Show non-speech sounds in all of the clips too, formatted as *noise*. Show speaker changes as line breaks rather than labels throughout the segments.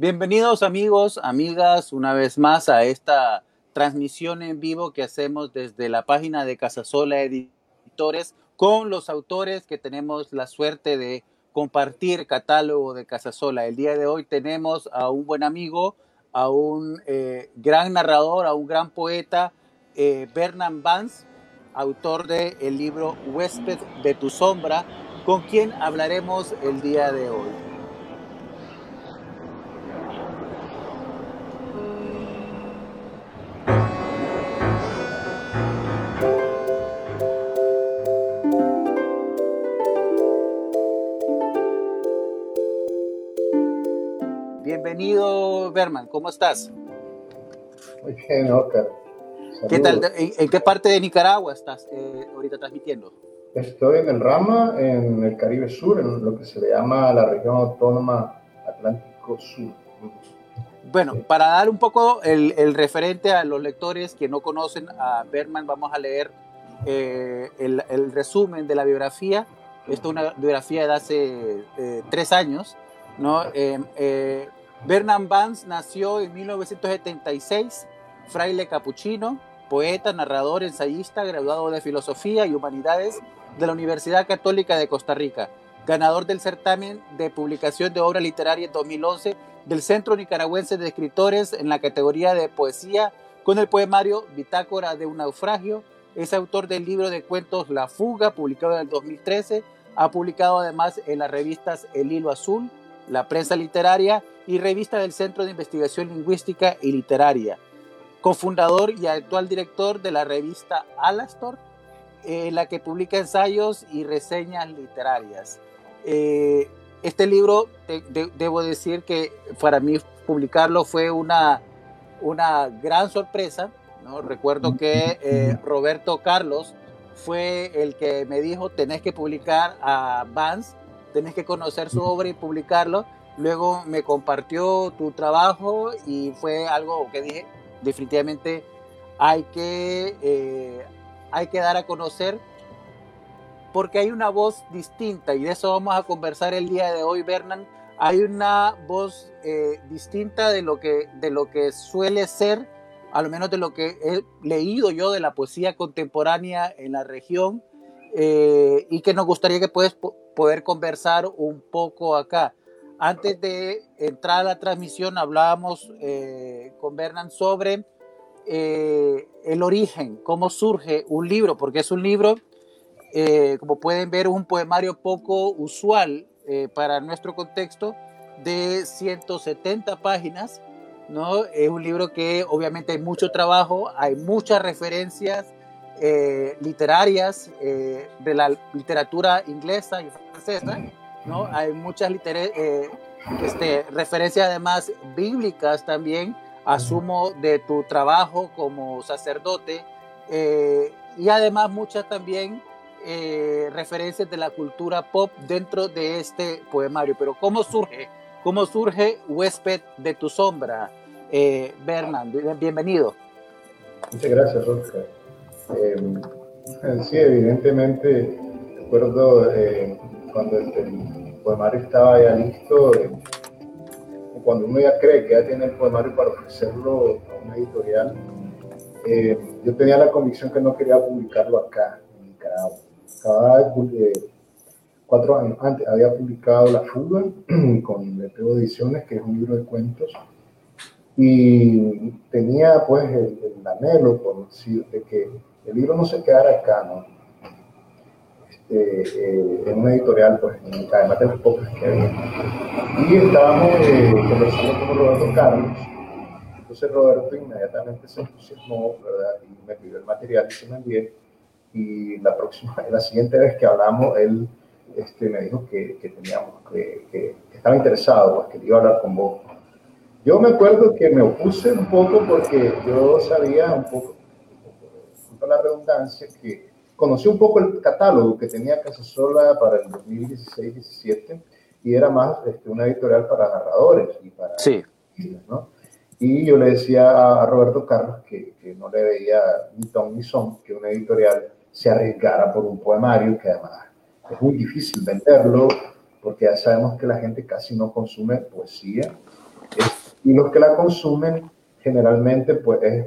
Bienvenidos amigos, amigas, una vez más a esta transmisión en vivo que hacemos desde la página de Casasola Editores con los autores que tenemos la suerte de compartir catálogo de Casasola. El día de hoy tenemos a un buen amigo, a un eh, gran narrador, a un gran poeta, eh, Bernard Vance, autor del el libro Huésped de tu sombra, con quien hablaremos el día de hoy. Berman, ¿cómo estás?
Muy bien, Oscar.
¿Qué tal? ¿En, qué parte de Nicaragua estás eh, ahorita transmitiendo?
Estoy en el Rama, en el Caribe Sur, en lo que se le llama la región autónoma Atlántico Sur.
Bueno, para dar un poco el, el, referente a los lectores que no conocen a Berman, vamos a leer eh, el, el, resumen de la biografía. Esta es una biografía de hace eh, tres años. ¿no? Eh, Bernard Vance nació en 1976, fraile capuchino, poeta, narrador, ensayista, graduado de Filosofía y Humanidades de la Universidad Católica de Costa Rica, ganador del certamen de publicación de obra literaria en 2011 del Centro Nicaragüense de Escritores en la categoría de poesía con el poemario Bitácora de un naufragio. Es autor del libro de cuentos La Fuga, publicado en el 2013. Ha publicado además en las revistas El Hilo Azul, La Prensa Literaria y revista del Centro de Investigación Lingüística y Literaria. Cofundador y actual director de la revista Alastor, en la que publica ensayos y reseñas literarias. Eh, este libro, debo decir que para mí publicarlo fue una, una gran sorpresa. Recuerdo que eh, Roberto Carlos fue el que me dijo, tenés que publicar a Vance, tenés que conocer su obra y publicarlo. Luego me compartió tu trabajo y fue algo que dije, definitivamente hay que, eh, hay que dar a conocer porque hay una voz distinta y de eso vamos a conversar el día de hoy, Bernan. Hay una voz eh, distinta de lo, que, de lo que suele ser, a lo menos de lo que he leído yo de la poesía contemporánea en la región eh, y que nos gustaría que puedes poder conversar un poco acá. Antes de entrar a la transmisión hablábamos eh, con Bernan sobre el origen, cómo surge un libro, porque es un libro eh, como pueden ver, un poemario poco usual eh, para nuestro contexto de 170 páginas. ¿no? Es un libro que obviamente hay mucho trabajo, hay muchas referencias eh, literarias de la literatura inglesa y francesa. ¿no? Hay muchas este, referencias además bíblicas también, asumo, de tu trabajo como sacerdote. y además muchas también eh, referencias de la cultura pop dentro de este poemario. Pero ¿cómo surge? ¿Cómo surge Huésped de tu sombra? Eh, bienvenido.
Muchas gracias, Oscar. Em, sí, evidentemente, recuerdo eh, cuando el, poemario estaba ya listo, eh, cuando uno ya cree que ya tiene el poemario para ofrecerlo a una editorial, yo tenía la convicción que no quería publicarlo acá, en Nicaragua cada cuatro años antes había publicado La Fuga *clears throat* con Leteo Ediciones, que es un libro de cuentos, y tenía pues el, anhelo, por decir, de que el libro no se quedara acá, ¿no? Eh, en una editorial, pues, además de las pocas que había. Y estábamos eh, conversando con Roberto Carlos, entonces Roberto inmediatamente se entusiasmó, ¿verdad? Y me pidió el material y se me envié y la próxima, *laughs* la siguiente vez que hablamos, él este, me dijo que, que teníamos, que, que, estaba interesado, pues, que iba a hablar con vos. Yo me acuerdo que me opuse un poco porque yo sabía un poco, con la redundancia, que conocí un poco el catálogo que tenía Casasola para el 2016-17 y era más este, una editorial para narradores y para
sí.
¿no? Y yo le decía a Roberto Carlos que, que no le veía ni ton ni son que una editorial se arriesgara por un poemario que además es muy difícil venderlo porque ya sabemos que la gente casi no consume poesía y los que la consumen generalmente pues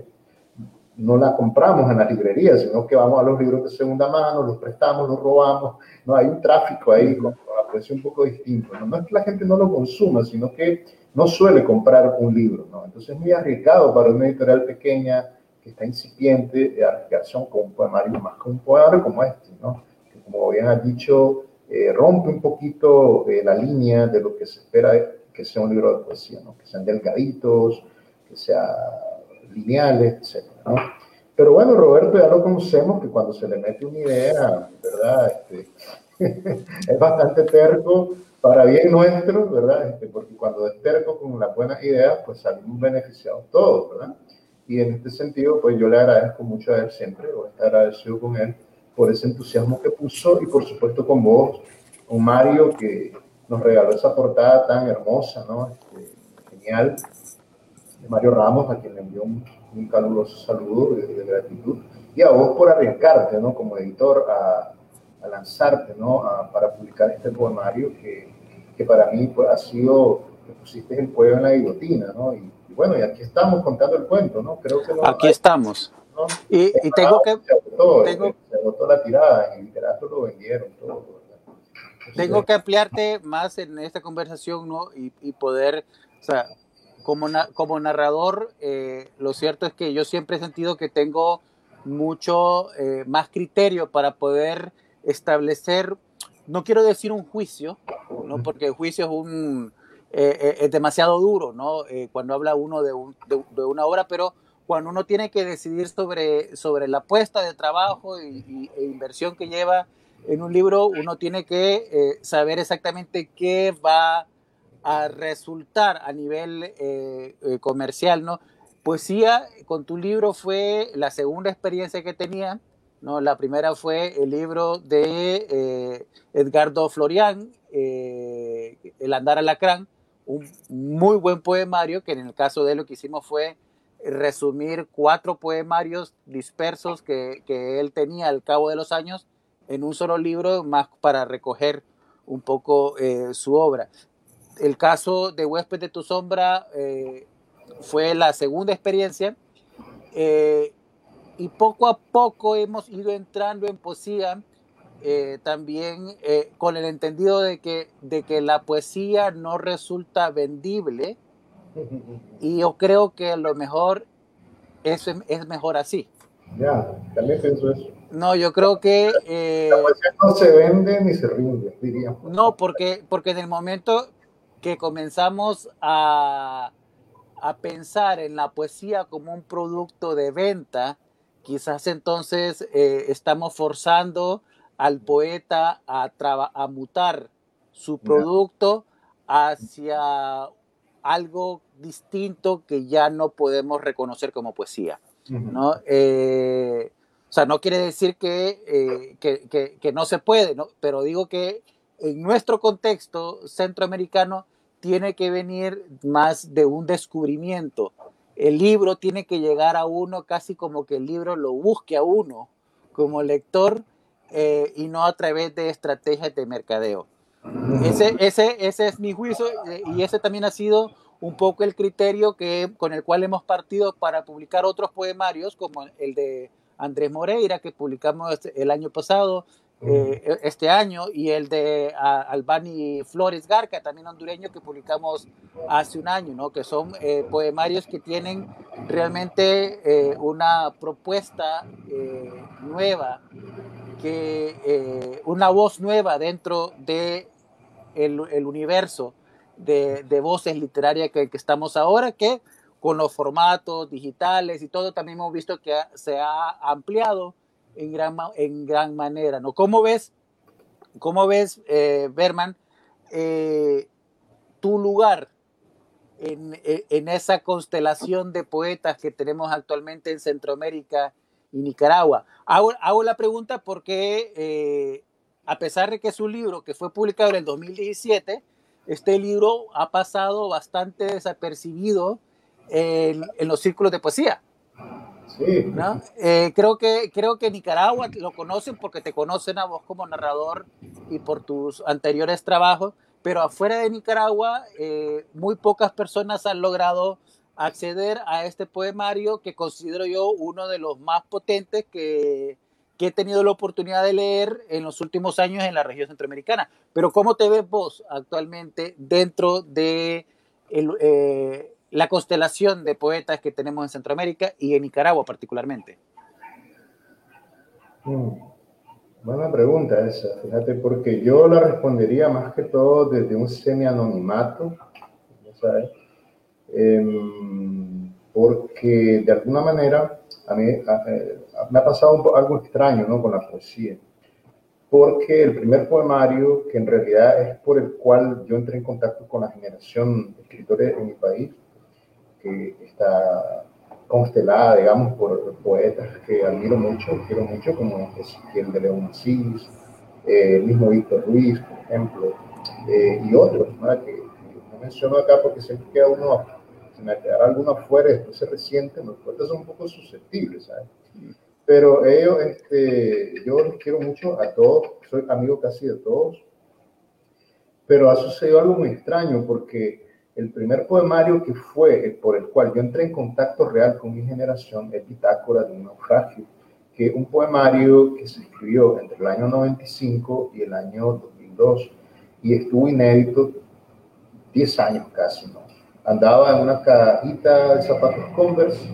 no la compramos en la librería, sino que vamos a los libros de segunda mano, los prestamos, los robamos, no hay un tráfico ahí con, precio un poco distinto. ¿no? es que la gente no lo consuma, sino que no suele comprar un libro. ¿no? Entonces es muy arriesgado para una editorial pequeña que está incipiente de arriesgación con un poemario más que un poemario como este, ¿no? que como bien has dicho, eh, rompe un poquito eh, la línea de lo que se espera que sea un libro de poesía, ¿no? que sean delgaditos, que sean lineales, etc. ¿no? Pero bueno, Roberto ya lo conocemos, que cuando se le mete una idea, ¿verdad? Este, *laughs* es bastante terco, para bien nuestro, ¿verdad? Este, porque cuando es terco con las buenas ideas, pues salimos beneficiados todos, ¿verdad? Y en este sentido, pues yo le agradezco mucho a él siempre, o estar agradecido con él por ese entusiasmo que puso y por supuesto con vos, con Mario, que nos regaló esa portada tan hermosa, ¿no? Este, genial. Mario Ramos, a quien le envió un, caluroso saludo de, gratitud. Y a vos por arriesgarte, ¿no? Como editor, a, a lanzarte, ¿no? para publicar este poemario que, que para mí pues, ha sido, que pusiste el pueblo en la guillotina, ¿no? Y, bueno, y aquí estamos contando el cuento, ¿no?
Creo que aquí estamos. Y, y, tengo que...
Se agotó, tengo, se agotó la tirada, en literato lo vendieron, todo
tengo que ampliarte más en esta conversación ¿no? y, poder, o sea, como, como narrador, eh, lo cierto es que yo siempre he sentido que tengo mucho eh, más criterio para poder establecer, no quiero decir un juicio, ¿no? porque el juicio es, un, eh, es demasiado duro ¿no? cuando habla uno de, de, una obra, pero cuando uno tiene que decidir sobre, sobre la apuesta de trabajo y, e inversión que lleva en un libro uno tiene que saber exactamente qué va a resultar a nivel eh, eh, comercial, ¿no? Poesía con tu libro fue la segunda experiencia que tenía, ¿no? La primera fue el libro de Edgardo Florian, El andar alacrán, un muy buen poemario que en el caso de lo que hicimos fue resumir cuatro poemarios dispersos que, que él tenía al cabo de los años en un solo libro, más para recoger un poco eh, su obra. El caso de Huésped de tu sombra eh, fue la segunda experiencia eh, y poco a poco hemos ido entrando en poesía también con el entendido de que, de que la poesía no resulta vendible y yo creo que lo mejor eso es mejor así.
Ya, también pienso eso.
No, yo creo que...
Eh, no se vende ni se rinde, diríamos.
No, porque, porque en el momento que comenzamos a, a pensar en la poesía como un producto de venta, quizás entonces eh, estamos forzando al poeta a, a mutar su producto hacia algo distinto que ya no podemos reconocer como poesía. ¿no? Eh, o sea, no quiere decir eh, que, que, no se puede, ¿no? pero digo que en nuestro contexto centroamericano tiene que venir más de un descubrimiento. El libro tiene que llegar a uno casi como que el libro lo busque a uno como lector eh, y no a través de estrategias de mercadeo. Ese, ese, ese es mi juicio y ese también ha sido un poco el criterio que, con el cual hemos partido para publicar otros poemarios, como el de Andrés Moreira, que publicamos el año pasado, eh, e, este año, y el de Albani Flores Garca, también hondureño, que publicamos hace un año, ¿no? que son eh, poemarios que tienen realmente eh, una propuesta nueva, que, una voz nueva dentro de el universo de, voces literarias que, estamos ahora, que con los formatos digitales y todo también hemos visto que se ha ampliado en gran, en gran manera. ¿no? ¿Cómo ves, cómo ves eh, Berman, eh, tu lugar en, en, esa constelación de poetas que tenemos actualmente en Centroamérica y Nicaragua? Hago, hago la pregunta porque, eh, a pesar de que es un libro que fue publicado en el 2017, este libro ha pasado bastante desapercibido en, los círculos de poesía. Eh, creo, que, creo que Nicaragua lo conocen porque te conocen a vos como narrador y por tus anteriores trabajos, pero afuera de Nicaragua eh, muy pocas personas han logrado acceder a este poemario que considero yo uno de los más potentes que, que he tenido la oportunidad de leer en los últimos años en la región centroamericana. Pero ¿cómo te ves vos actualmente dentro de eh, la constelación de poetas que tenemos en Centroamérica y en Nicaragua particularmente?
Mm, buena pregunta esa, fíjate, porque yo la respondería más que todo desde un semi-anonimato, ¿sabes? Em, porque de alguna manera a mí me ha pasado algo extraño ¿no? con la poesía, porque el primer poemario, que en realidad es por el cual yo entré en contacto con la generación de escritores en mi país, que está constelada, digamos, por poetas que admiro mucho, quiero mucho, como Ezequiel de León Asís, eh, el mismo Víctor Ruiz, por ejemplo, eh, y otros, que no menciono acá porque siempre queda uno me quedara alguno afuera y después se resiente, los poetas son un poco susceptibles, ¿sabes? Pero ellos, este, yo los quiero mucho a todos, soy amigo casi de todos, pero ha sucedido algo muy extraño porque el primer poemario que fue por el cual yo entré en contacto real con mi generación es Bitácora de un naufragio, que es un poemario que se escribió entre el año 95 y el año 2002 y estuvo inédito 10 años casi, ¿no? andaba en una cajita de zapatos Converse,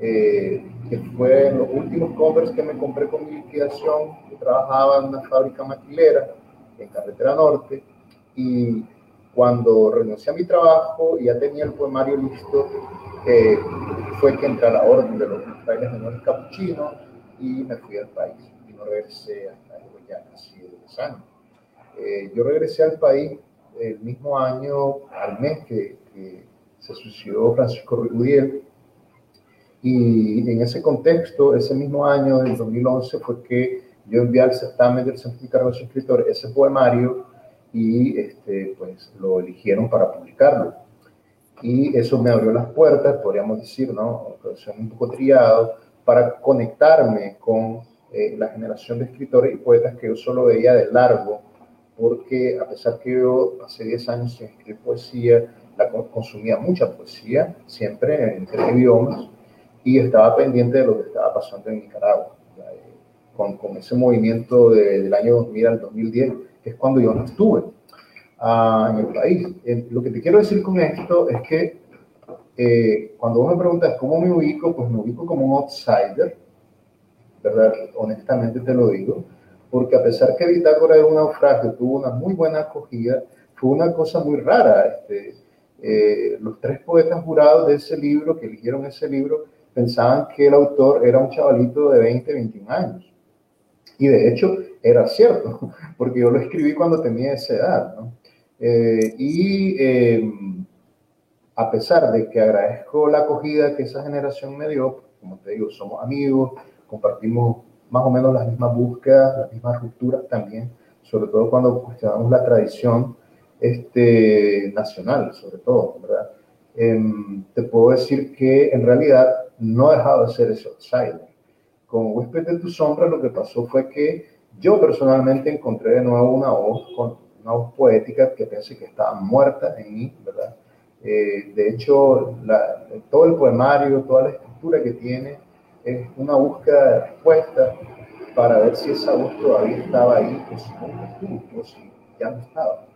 eh, que fue los últimos Converse que me compré con mi liquidación. Yo trabajaba en una fábrica maquilera en Carretera Norte y cuando renuncié a mi trabajo y ya tenía el poemario listo, eh, fue que entré a la orden de los frailes menores capuchinos y me fui al país y no regresé hasta ya casi 10 años. Eh, yo regresé al país el mismo año, al mes que, se suicidó Francisco Rudiel. Y en ese contexto, ese mismo año, en 2011, fue que yo envié al certamen del Centro de los Escritores ese poemario y este, pues lo eligieron para publicarlo. Y eso me abrió las puertas, podríamos decir, ¿no? un poco triado, para conectarme con eh, la generación de escritores y poetas que yo solo veía de largo porque a pesar que yo hace 10 años sin escribir poesía, la consumía mucha poesía, siempre en tres idiomas, y estaba pendiente de lo que estaba pasando en Nicaragua, con, con, ese movimiento del año 2000 al 2010, que es cuando yo no estuve uh, en el país. lo que te quiero decir con esto es que eh, cuando vos me preguntas cómo me ubico, pues me ubico como un outsider, ¿verdad? Honestamente te lo digo porque a pesar que Bitácora de un naufragio tuvo una muy buena acogida, fue una cosa muy rara. Este, eh, los tres poetas jurados de ese libro, que eligieron ese libro, pensaban que el autor era un chavalito de 20, 21 años. Y de hecho era cierto, *laughs* porque yo lo escribí cuando tenía esa edad. Eh, y em, a pesar de que agradezco la acogida que esa generación me dio, como te digo, somos amigos, compartimos más o menos las mismas búsquedas, las mismas rupturas también, sobre todo cuando cuestionamos la tradición este, nacional, sobre todo, ¿verdad? Em, te puedo decir que en realidad no he dejado de ser ese outsider. Con Huésped de tu sombra lo que pasó fue que yo personalmente encontré de nuevo una voz, una voz poética que pensé que estaba muerta en mí, ¿verdad? Eh, de hecho, la, todo el poemario, toda la estructura que tiene, es una búsqueda de respuesta para ver si esa voz todavía estaba ahí o si no o si ya no estaba.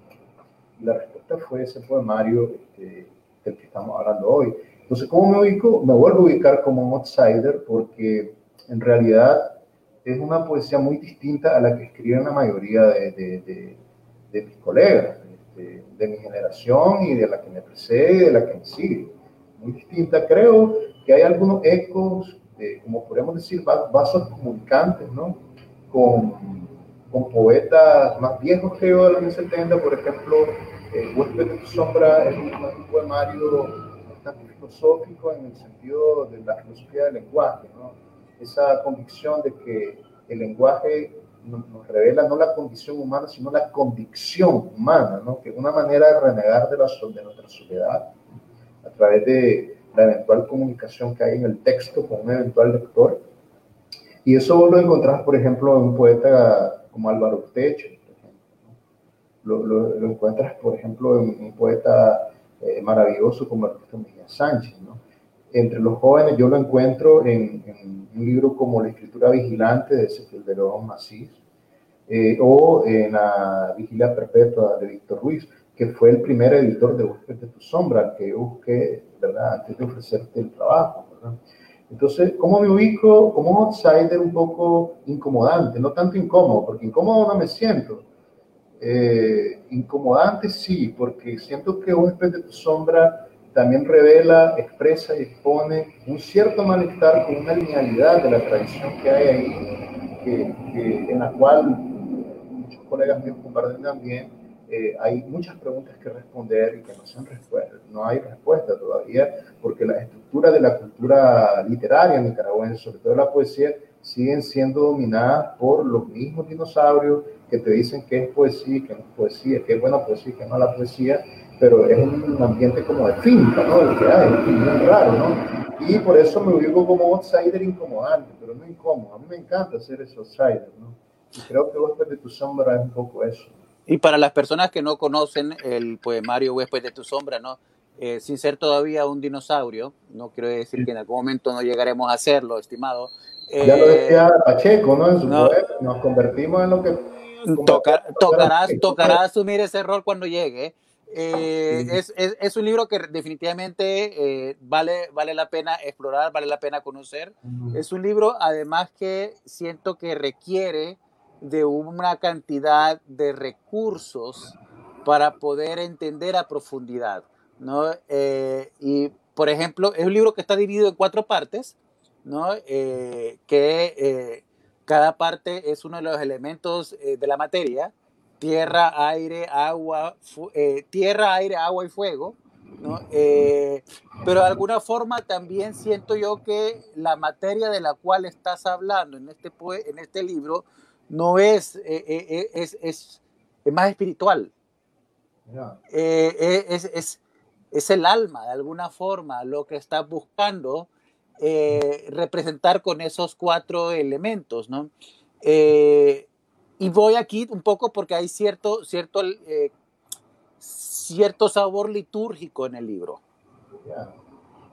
Y la respuesta fue ese poemario este, del que estamos hablando hoy. Entonces, ¿cómo me ubico? Me vuelvo a ubicar como un outsider porque en realidad es una poesía muy distinta a la que escriben la mayoría de, de, de, mis colegas, este, de, mi generación y de la que me precede y de la que me sigue. Muy distinta. Creo que hay algunos ecos como podemos decir, vasos comunicantes, ¿no? Con, con, poetas más viejos que yo de los años 70, por ejemplo, eh, Huésped de sombra es un, poemario bastante filosófico en el sentido de la filosofía del lenguaje, ¿no? Esa convicción de que el lenguaje nos, revela no la condición humana, sino la convicción humana, ¿no? Que es una manera de renegar de, la, de nuestra soledad a través de la eventual comunicación que hay en el texto con un eventual lector. Y eso lo encontrás, por ejemplo, en un poeta como Álvaro Techo, lo, encuentras, por ejemplo, en un poeta eh, maravilloso como Ernesto Mejía Sánchez. ¿no? Entre los jóvenes yo lo encuentro en, un libro como La escritura vigilante de Ezequiel de León Macís eh, o en La vigilia perpetua de Víctor Ruiz, que fue el primer editor de Búsqueda de tu sombra, que busqué, ¿verdad? Antes de ofrecerte el trabajo, ¿verdad? Entonces, ¿cómo me ubico como un outsider un poco incomodante? No tanto incómodo, porque incómodo no me siento, eh, incomodante sí, porque siento que un de tu sombra también revela, expresa y expone un cierto malestar con una linealidad de la tradición que hay ahí, que, en la cual muchos colegas míos comparten también, eh, hay muchas preguntas que responder y que no, se han no hay respuesta todavía, porque la estructura de la cultura literaria nicaragüense, sobre todo la poesía, siguen siendo dominadas por los mismos dinosaurios que te dicen qué es poesía, no es poesía, qué es buena poesía, qué no es la poesía, pero es un ambiente como de finca, ¿no? El que hay, es raro, ¿no? Y por eso me ubico como outsider incomodante, pero no incómodo. A mí me encanta ser ese outsider, ¿no? Y creo que Huésped de tu sombra es un poco eso.
Y para las personas que no conocen el poemario Huésped de tu sombra, ¿no? Eh, sin ser todavía un dinosaurio, no quiero decir que en algún momento no llegaremos a hacerlo, estimado,
ya lo decía eh, Pacheco, ¿no? En su nos convertimos en lo que...
tocará, tocará asumir ese rol cuando llegue. Eh, es, es, es, un libro que definitivamente eh, vale, vale la pena explorar, vale la pena conocer. Es un libro además que siento que requiere de una cantidad de recursos para poder entender a profundidad. ¿no? y, por ejemplo, es un libro que está dividido en cuatro partes. ¿no? Eh, que eh, cada parte es uno de los elementos eh, de la materia, tierra, aire, agua, tierra, aire, agua y fuego, ¿no? pero de alguna forma también siento yo que la materia de la cual estás hablando en este, en este libro no es, es, es, es, más espiritual. es, es, es el alma, de alguna forma, lo que estás buscando eh, representar con esos cuatro elementos, ¿no? Eh, y voy aquí un poco porque hay cierto, cierto, eh, cierto sabor litúrgico en el libro,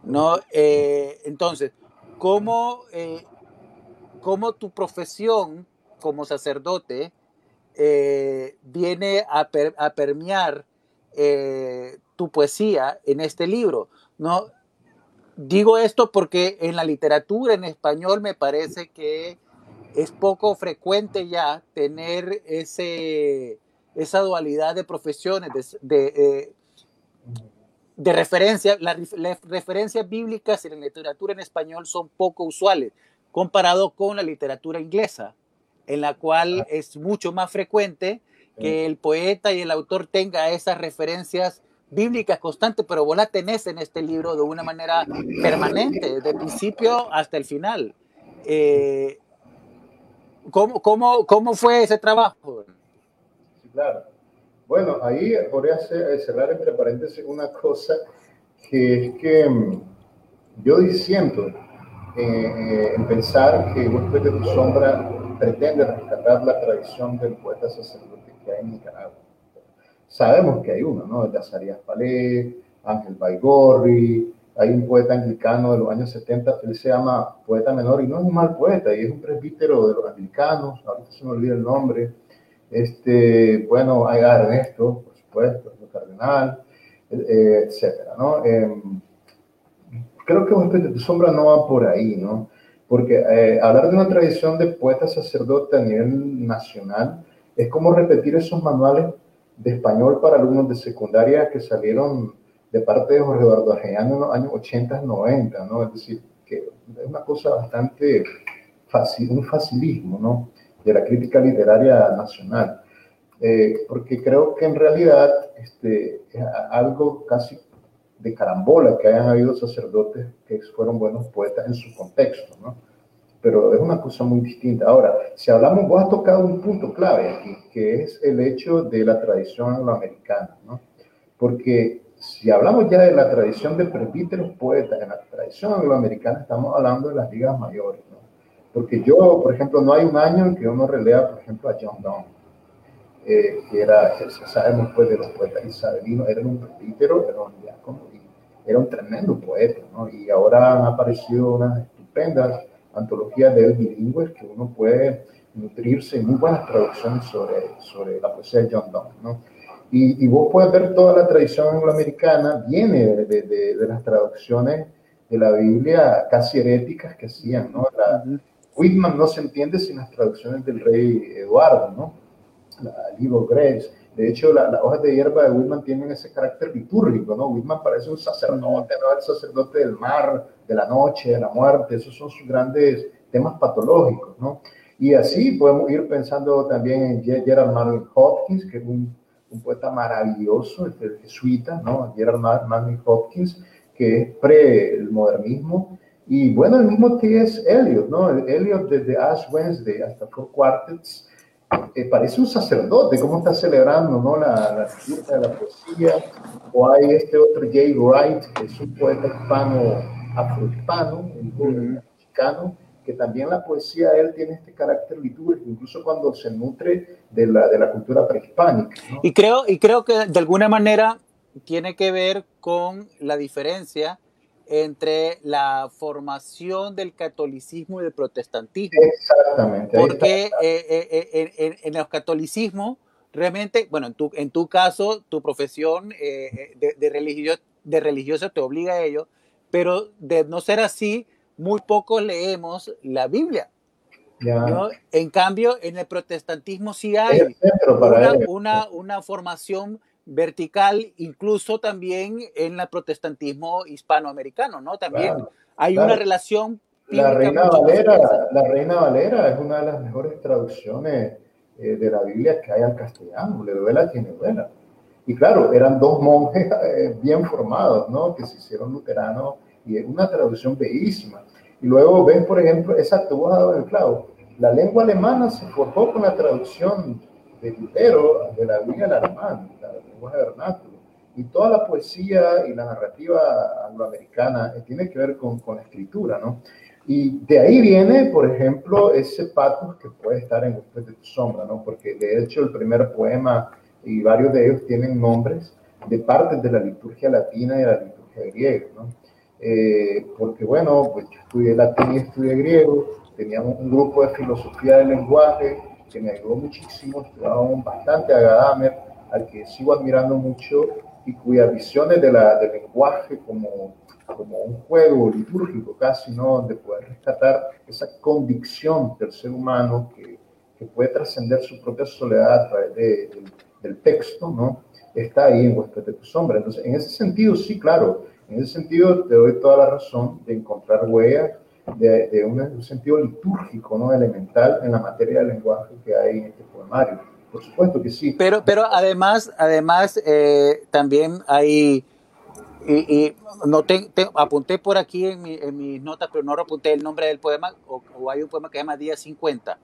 ¿no? entonces, ¿cómo, ¿cómo, tu profesión como sacerdote viene a, a permear tu poesía en este libro? ¿no? Digo esto porque en la literatura en español me parece que es poco frecuente ya tener ese, esa dualidad de profesiones, de, de, eh, referencia. Las, referencias bíblicas en la literatura en español son poco usuales comparado con la literatura inglesa, en la cual es mucho más frecuente que el poeta y el autor tenga esas referencias bíblica constante, pero vos la tenés en este libro de una manera permanente, desde el principio hasta el final. Eh, ¿cómo, cómo, cómo, fue ese trabajo?
Sí, claro. Bueno, ahí podría cerrar entre paréntesis una cosa, que es que mm, yo diciendo eh, eh, en pensar que Huésped de tu sombra pretende rescatar la tradición del poeta sacerdote que hay en Nicaragua sabemos que hay uno, ¿no? El de Azarías Palé, Ángel Baigorri, hay un poeta anglicano de los años 70, él se llama poeta menor y no es un mal poeta, y es un presbítero de los anglicanos, ahorita se me olvida el nombre. Este, bueno, hay a Ernesto, por supuesto, el cardenal, eh, etcétera, ¿no? Em, creo que un de sombra no va por ahí, ¿no? Porque eh, hablar de una tradición de poeta sacerdote a nivel nacional es como repetir esos manuales de español para alumnos de secundaria que salieron de parte de Jorge Eduardo Arellano en los años 80, 90, ¿no? Es decir, que es una cosa bastante fácil, un facilismo, ¿no? De la crítica literaria nacional. Eh, porque creo que en realidad este, es algo casi de carambola que hayan habido sacerdotes que fueron buenos poetas en su contexto, ¿no? pero es una cosa muy distinta. Ahora, si hablamos, vos has tocado un punto clave aquí, que es el hecho de la tradición angloamericana, ¿no? Porque si hablamos ya de la tradición de presbíteros poetas, en la tradición angloamericana estamos hablando de las ligas mayores, ¿no? Porque yo, por ejemplo, no hay un año en que uno relea, por ejemplo, a John Donne. eh, que era, sabemos pues de los poetas isabelinos, era un presbítero, era un diácono, y era un tremendo poeta, ¿no? Y ahora han aparecido unas estupendas antologías de él bilingües que uno puede nutrirse muy buenas traducciones sobre, sobre la poesía de John Donne, ¿no? Y, y, vos puedes ver toda la tradición angloamericana, viene de, de, de, las traducciones de la Biblia casi heréticas que hacían, ¿no? La, Whitman no se entiende sin las traducciones del rey Eduardo, ¿no? la Libro Grace. De hecho, las hojas de hierba de Whitman tienen ese carácter litúrgico, ¿no? Whitman parece un sacerdote, ¿no? El sacerdote del mar, de la noche, de la muerte, esos son sus grandes temas patológicos, ¿no? Y así podemos ir pensando también en Gerald Manley Hopkins, que es un, un poeta maravilloso, el jesuita, ¿no? Gerald Manley Hopkins, que es pre modernismo. Y bueno, el mismo T.S. Eliot, ¿no? Eliot desde Ash Wednesday hasta Four Quartets, eh, parece un sacerdote, cómo está celebrando ¿no? la, la de la poesía. O hay este otro Jay Wright, que es un poeta hispano, afrohispano, un mexicano, que también la poesía de él tiene este carácter litúrgico, incluso cuando se nutre de la, de la cultura prehispánica.
Y, creo, y creo que de alguna manera tiene que ver con la diferencia entre la formación del catolicismo y del protestantismo.
Exactamente.
Porque eh, eh, eh, en, el catolicismo, realmente, bueno, en tu, en tu caso, tu profesión de, de, de religioso te obliga a ello, pero de no ser así, muy pocos leemos la Biblia. En cambio, en el protestantismo sí hay una, una, una formación vertical, incluso también en el protestantismo hispanoamericano, ¿no? También hay una relación.
La Reina, Valera, la Reina Valera es una de las mejores traducciones eh, de la Biblia que hay al castellano, le duela quien le duela. Y claro, eran dos monjes *laughs* eh, bien formados, ¿no? Que se hicieron luteranos y es una traducción bellísima. Y luego ven, por ejemplo, exacto, vos has dado el clavo, la lengua alemana se forjó con la traducción de Lutero de la Biblia al alemán, lenguaje vernáculo. Y toda la poesía y la narrativa angloamericana tiene que ver con, con la escritura, ¿no? Y de ahí viene, por ejemplo, ese patos que puede estar en Usted de tu sombra, ¿no? Porque de hecho el primer poema y varios de ellos tienen nombres de partes de la liturgia latina y de la liturgia griega, ¿no? Eh, porque bueno, pues yo estudié latín y estudié griego, teníamos un grupo de filosofía del lenguaje que me ayudó muchísimo, estudiábamos bastante a Gadamer, al que sigo admirando mucho y cuyas visiones de la, del lenguaje como, como un juego litúrgico casi, ¿no? Donde poder rescatar esa convicción del ser humano que, que puede trascender su propia soledad a través de, del texto, ¿no? Está ahí en Huésped de tu sombra. Entonces, en ese sentido, sí, claro, en ese sentido te doy toda la razón de encontrar huellas de, de un, un, sentido litúrgico, ¿no? Elemental en la materia del lenguaje que hay en este poemario por supuesto que sí.
Pero, pero además, además eh, también hay, y, no te, apunté por aquí en, mi, en, mis notas, pero no apunté el nombre del poema, o, hay un poema que se llama Día 50.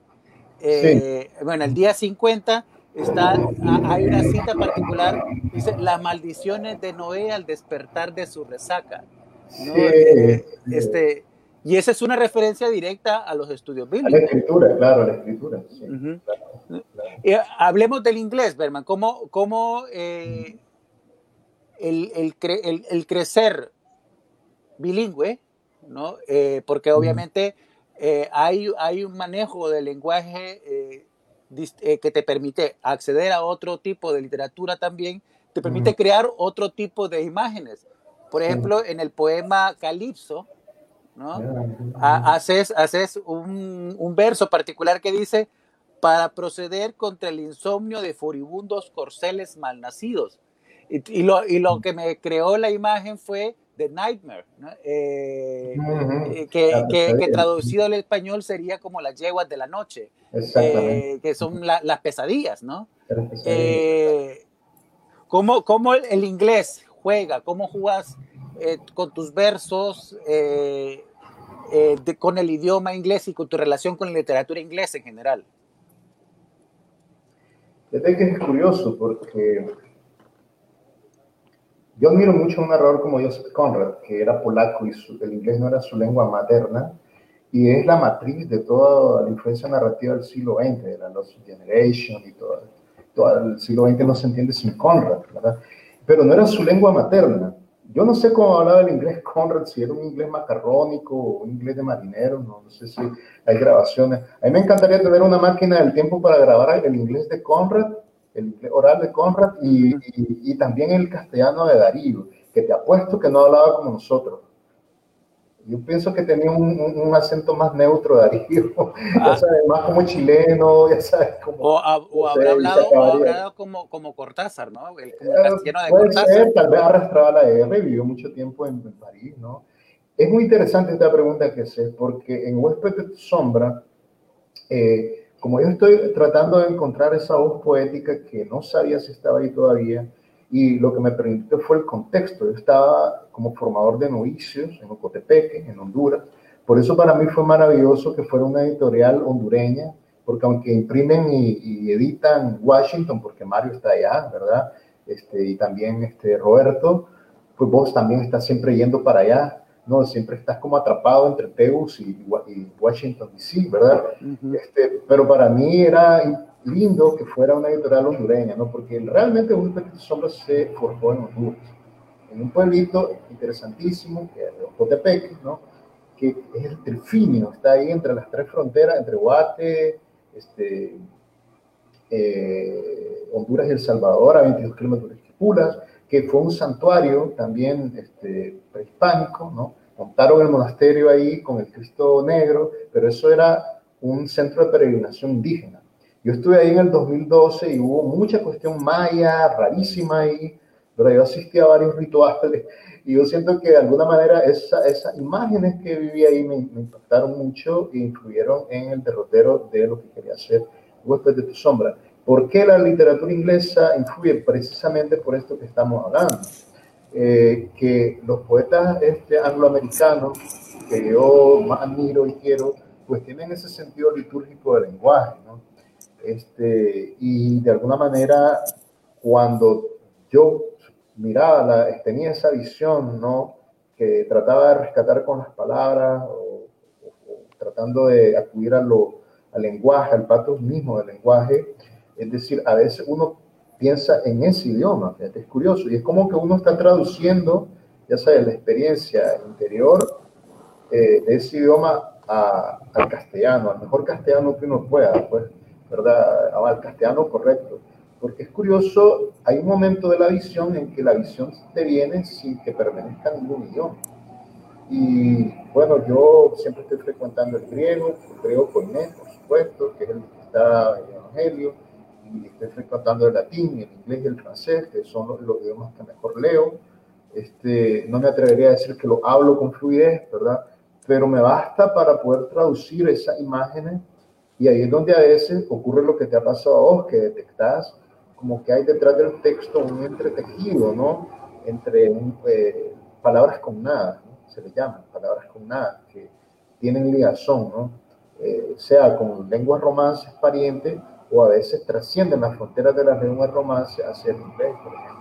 Eh, Bueno, el Día 50 está, hay una cita particular, dice, las maldiciones de Noé al despertar de su resaca. ¿no? Eh, este, y esa es una referencia directa a los estudios bíblicos.
A la escritura, claro, a la escritura. Sí,
eh, hablemos del inglés, Berman. ¿Cómo, cómo eh, el, el, el, crecer bilingüe, ¿no? Eh, porque obviamente hay, hay un manejo del lenguaje que te permite acceder a otro tipo de literatura también, te permite crear otro tipo de imágenes. Por ejemplo, en el poema Calipso, ¿no? Haces, haces un, un, verso particular que dice, para proceder contra el insomnio de furibundos corceles malnacidos. Y, y, lo, y lo que me creó la imagen fue The Nightmare, ¿no? eh, eh que, que, que, traducido al español sería como las yeguas de la noche, eh, que son la, las pesadillas, ¿no? Eh, ¿cómo, ¿Cómo el inglés juega? ¿Cómo jugas eh, con tus versos, de, con el idioma inglés y con tu relación con la literatura inglesa en general?
Que es curioso porque yo admiro mucho a un narrador como Joseph Conrad, que era polaco y su, el inglés no era su lengua materna, y es la matriz de toda la influencia narrativa del siglo XX, de la Lost Generation y todo. todo el siglo XX no se entiende sin Conrad, ¿verdad? Pero no era su lengua materna. Yo no sé cómo hablaba el inglés Conrad, si era un inglés macarrónico o un inglés de marinero, no, sé si hay grabaciones. A mí me encantaría tener una máquina del tiempo para grabar el inglés de Conrad, el oral de Conrad y, y también el castellano de Darío, que te apuesto que no hablaba como nosotros. Yo pienso que tenía un, un, acento más neutro, Darío, *laughs* ah. ya sabes, más como chileno, ya sabes, como...
O, o habrá, hablado, o hablado, como, como Cortázar, ¿no? El, como eh,
de Cortázar. Ser, tal vez arrastraba la R, vivió mucho tiempo en, París, ¿no? Es muy interesante esta pregunta que sé, porque en Huésped de tu sombra, eh, como yo estoy tratando de encontrar esa voz poética que no sabía si estaba ahí todavía, y lo que me permitió fue el contexto. Yo estaba como formador de novicios en Ocotepeque, en Honduras. Por eso para mí fue maravilloso que fuera una editorial hondureña, porque aunque imprimen y, editan Washington, porque Mario está allá, ¿verdad? Este, y también este, Roberto, pues vos también estás siempre yendo para allá, ¿no? Siempre estás como atrapado entre Teus y, Washington DC, ¿verdad? este, pero para mí era lindo que fuera una editorial hondureña, ¿no? Porque realmente un Petito Sombra se forjó en Honduras, en un pueblito interesantísimo, que es Ocotepec, ¿no? Que es el Trifinio, está ahí entre las tres fronteras, entre Guate, este, eh, Honduras y El Salvador, a 22 kilómetros de Esquipulas, que fue un santuario también este, prehispánico, ¿no? Montaron el monasterio ahí con el Cristo Negro, pero eso era un centro de peregrinación indígena. Yo estuve ahí en el 2012 y hubo mucha cuestión maya, rarísima ahí, pero yo asistí a varios rituales *laughs* y yo siento que de alguna manera esa, esas imágenes que viví ahí me, impactaron mucho e influyeron en el derrotero de lo que quería hacer Huésped de tu sombra. ¿Por qué la literatura inglesa influye? Precisamente por esto que estamos hablando. Eh, que los poetas este, angloamericanos, que yo más admiro y quiero, pues tienen ese sentido litúrgico del lenguaje. Este, y de alguna manera, cuando yo miraba, tenía esa visión, ¿no? Que trataba de rescatar con las palabras o, tratando de acudir a lo, al lenguaje, al pato mismo del lenguaje. Es decir, a veces uno piensa en ese idioma, es curioso, y es como que uno está traduciendo, ya sabes, la experiencia interior eh, de ese idioma al castellano, al mejor castellano que uno pueda, pues ¿verdad? Al castellano correcto. Porque es curioso, hay un momento de la visión en que la visión te viene sin que permanezca ningún idioma. Y bueno, yo siempre estoy frecuentando el griego, el griego coinés, por supuesto, que es el está en el Evangelio, y estoy frecuentando el latín, el inglés y el francés, que son los, los idiomas que mejor leo. Este, no me atrevería a decir que lo hablo con fluidez, ¿verdad? Pero me basta para poder traducir esas imágenes y ahí es donde a veces ocurre lo que te ha pasado a vos, que detectás como que hay detrás del texto un entretejido, ¿no? Entre eh, palabras con nada, se le llaman palabras con nada, que tienen ligazón, ¿no? Eh, sea con lenguas romances parientes o a veces trascienden las fronteras de las lenguas romances hacia el inglés, por ejemplo.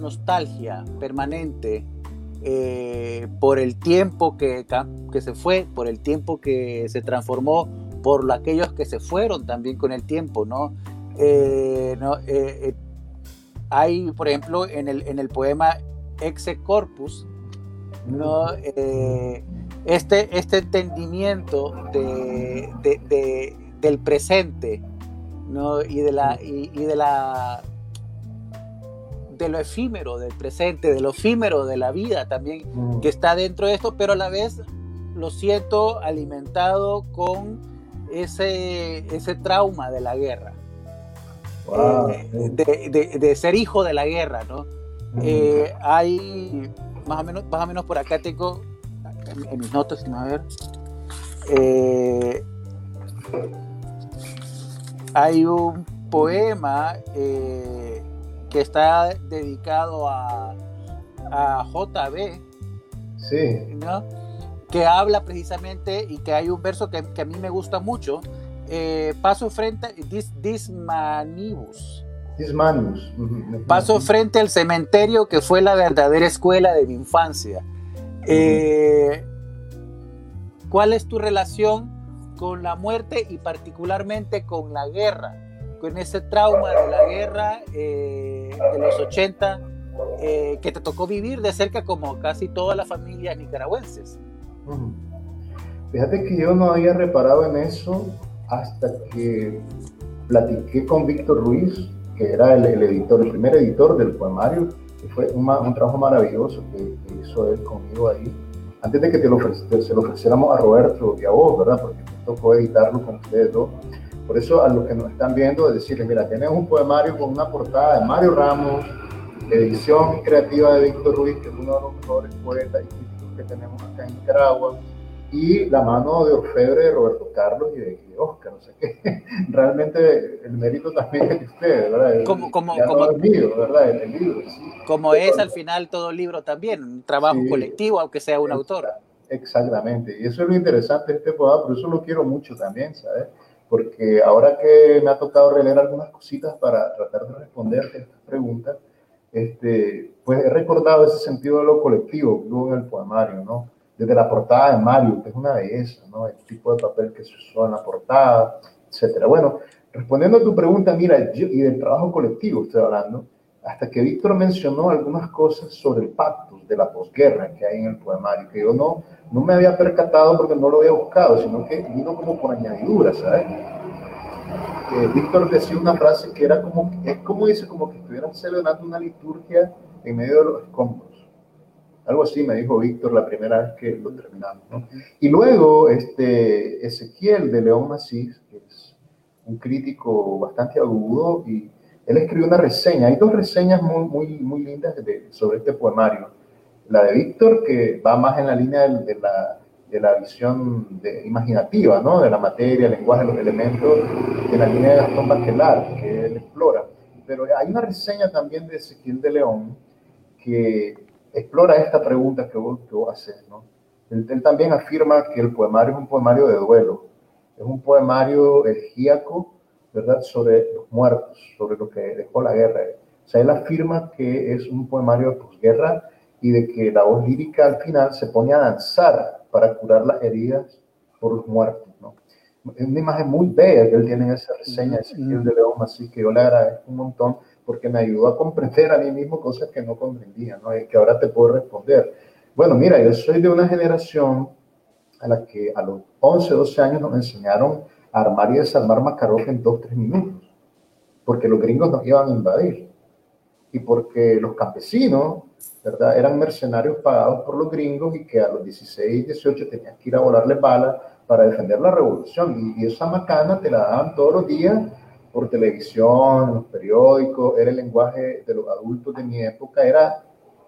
Nostalgia permanente eh, por el tiempo que, se fue, por el tiempo que se transformó, por aquellos que se fueron también con el tiempo, ¿no? Eh, no eh, hay, por ejemplo, en el, en el poema Exe Corpus, ¿no? este, este entendimiento de, del presente, ¿no? Y de la, y de la de lo efímero del presente, de lo efímero de la vida también mm. que está dentro de esto, pero a la vez lo siento alimentado con ese, ese trauma de la guerra. Eh, de, ser hijo de la guerra, ¿no? Mm. Eh, hay, más o, menos, más o menos por acá tengo, en, mis notas, a ver, eh, hay un poema que está dedicado a, a JB,
sí.
que habla precisamente y que hay un verso que, a mí me gusta mucho. Eh, paso frente, dis, dismanibus.
Dismanibus.
Paso frente al cementerio que fue la verdadera escuela de mi infancia. Eh, ¿Cuál es tu relación con la muerte y particularmente con la guerra? Con ese trauma de la guerra eh, de los 80 eh, que te tocó vivir de cerca como casi todas las familias nicaragüenses.
Fíjate que yo no había reparado en eso hasta que platiqué con Víctor Ruiz, que era el, editor, el primer editor del poemario, que fue un, trabajo maravilloso que, hizo él conmigo ahí. Antes de que te lo ofreciéramos a Roberto y a vos, ¿verdad? Porque me tocó editarlo con ustedes dos. Por eso a los que nos están viendo, decirles, mira, tenemos un poemario con una portada de Mario Ramos, edición creativa de Víctor Ruiz, que es uno de los mejores poetas y críticos que tenemos acá en Nicaragua, y la mano de Orfebre de Roberto Carlos y de, Oscar. O sea que *laughs* realmente el mérito también es de ustedes, ¿verdad?
Como, como, como,
el libro, ¿verdad? El, libro,
como es al final todo libro también, un trabajo colectivo, aunque sea un autor.
Exactamente, y eso es lo interesante de este poema, por eso lo quiero mucho también, ¿sabes? Porque ahora que me ha tocado releer algunas cositas para tratar de responder estas preguntas, este, pues he recordado ese sentido de lo colectivo que hubo en el poemario, ¿no? Desde la portada de Mario, que es una belleza, ¿no? El tipo de papel que se usó en la portada, etcétera. Bueno, respondiendo a tu pregunta, mira, yo, y del trabajo colectivo estoy hablando, hasta que Víctor mencionó algunas cosas sobre el pacto de la posguerra que hay en el poemario, que yo no, no me había percatado porque no lo había buscado, sino que vino como por añadidura, ¿sabes? Víctor decía una frase que era como, es como dice, como que estuvieran celebrando una liturgia en medio de los escombros. Algo así me dijo Víctor la primera vez que lo terminamos. ¿no? Y luego este, Ezequiel de León Macís, que es un crítico bastante agudo, y él escribió una reseña. Hay dos reseñas muy, muy, muy lindas sobre este poemario. La de Víctor, que va más en la línea de, la, de la, visión imaginativa, ¿no? De la materia, el lenguaje, los elementos, de la línea de Gastón Bachelard, que él explora. Pero hay una reseña también de Ezequiel de León que explora esta pregunta que vos, que vos haces, ¿no? Él, él, también afirma que el poemario es un poemario de duelo, es un poemario elegíaco, ¿verdad? Sobre los muertos, sobre lo que dejó la guerra. O sea, él afirma que es un poemario de posguerra y de que la voz lírica al final se pone a danzar para curar las heridas por los muertos. ¿no? Es una imagen muy bella que él tiene en esa reseña de Ezequiel de León, así que yo le agradezco un montón porque me ayudó a comprender a mí mismo cosas que no comprendía, ¿no? y que ahora te puedo responder. Bueno, mira, yo soy de una generación a la que a los 11, 12 años nos enseñaron armar y desarmar Makarov en 2, 3 minutos, porque los gringos nos iban a invadir y porque los campesinos ¿verdad? Eran mercenarios pagados por los gringos y que a los 16, 18 tenías que ir a volarle balas para defender la revolución. Y, esa macana te la daban todos los días por televisión, los periódicos, era el lenguaje de los adultos de mi época, era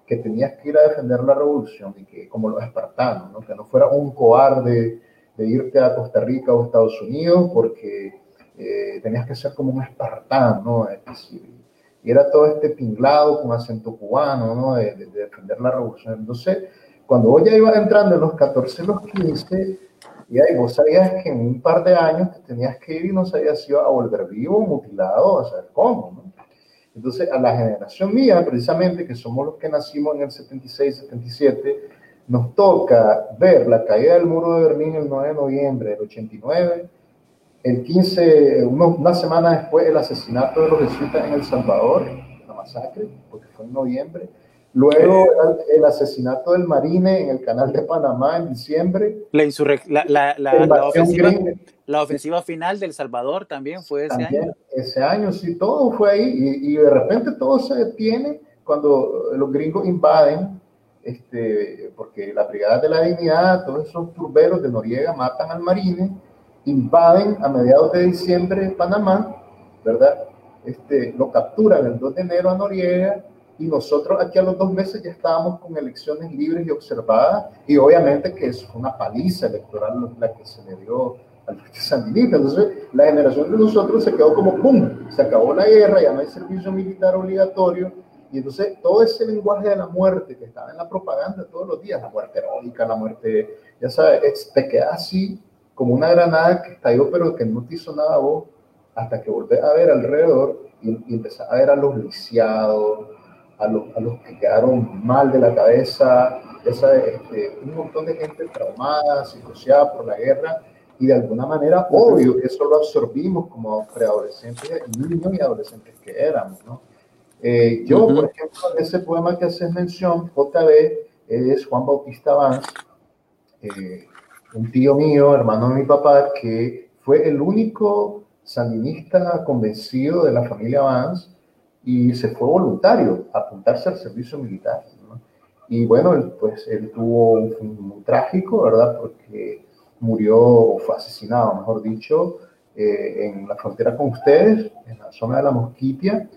que tenías que ir a defender la revolución y que como los espartanos, ¿no? que no fuera un cobarde de irte a Costa Rica o Estados Unidos porque eh, tenías que ser como un espartano, ¿no? es decir, y era todo este pinglado con acento cubano, ¿no? De, defender la revolución. Entonces, cuando ya ibas entrando en los 14, los 15, y ahí vos sabías que en un par de años te tenías que ir y no sabías si iba a volver vivo, mutilado, o sea, cómo, ¿no? Entonces, a la generación mía, precisamente, que somos los que nacimos en el 76, 77, nos toca ver la caída del muro de Berlín el 9 de noviembre del 89, el 15, una semana después, el asesinato de los jesuitas en El Salvador, la masacre, porque fue en noviembre, Luego el asesinato del Marine en el canal de Panamá en diciembre.
La, la, la, la ofensiva, la, ofensiva, final del Salvador también fue ese año.
Ese año, sí, todo fue ahí. Y, y, de repente todo se detiene cuando los gringos invaden, este, porque la Brigada de la Dignidad, todos esos turberos de Noriega matan al Marine, invaden a mediados de diciembre Panamá, ¿verdad? Este, lo capturan el 2 de enero a Noriega y nosotros aquí a los dos meses ya estábamos con elecciones libres y observadas y obviamente que es una paliza electoral la que se le dio al Sandinista. Entonces la generación de nosotros se quedó como ¡pum! Se acabó la guerra, ya no hay servicio militar obligatorio y entonces todo ese lenguaje de la muerte que estaba en la propaganda todos los días, la muerte heroica, la muerte, ya sabes, te queda así como una granada que estalló pero que no te hizo nada a vos hasta que volvés a ver alrededor y, y empezás a ver a los lisiados, a los, a los que quedaron mal de la cabeza, esa, este, un montón de gente traumada, psicoseada por la guerra, y de alguna manera, obvio, eso lo absorbimos como preadolescentes, niños y adolescentes que éramos, ¿no? Eh, yo, por ejemplo, en ese poema que haces mención, JB, es Juan Bautista Vance, eh, un tío mío, hermano de mi papá, que fue el único sandinista convencido de la familia Vance y se fue voluntario a apuntarse al servicio militar. Y bueno, él, pues él tuvo un fin muy trágico, ¿verdad? Porque murió o fue asesinado, mejor dicho, eh, en la frontera con ustedes, en la zona de la Mosquitia,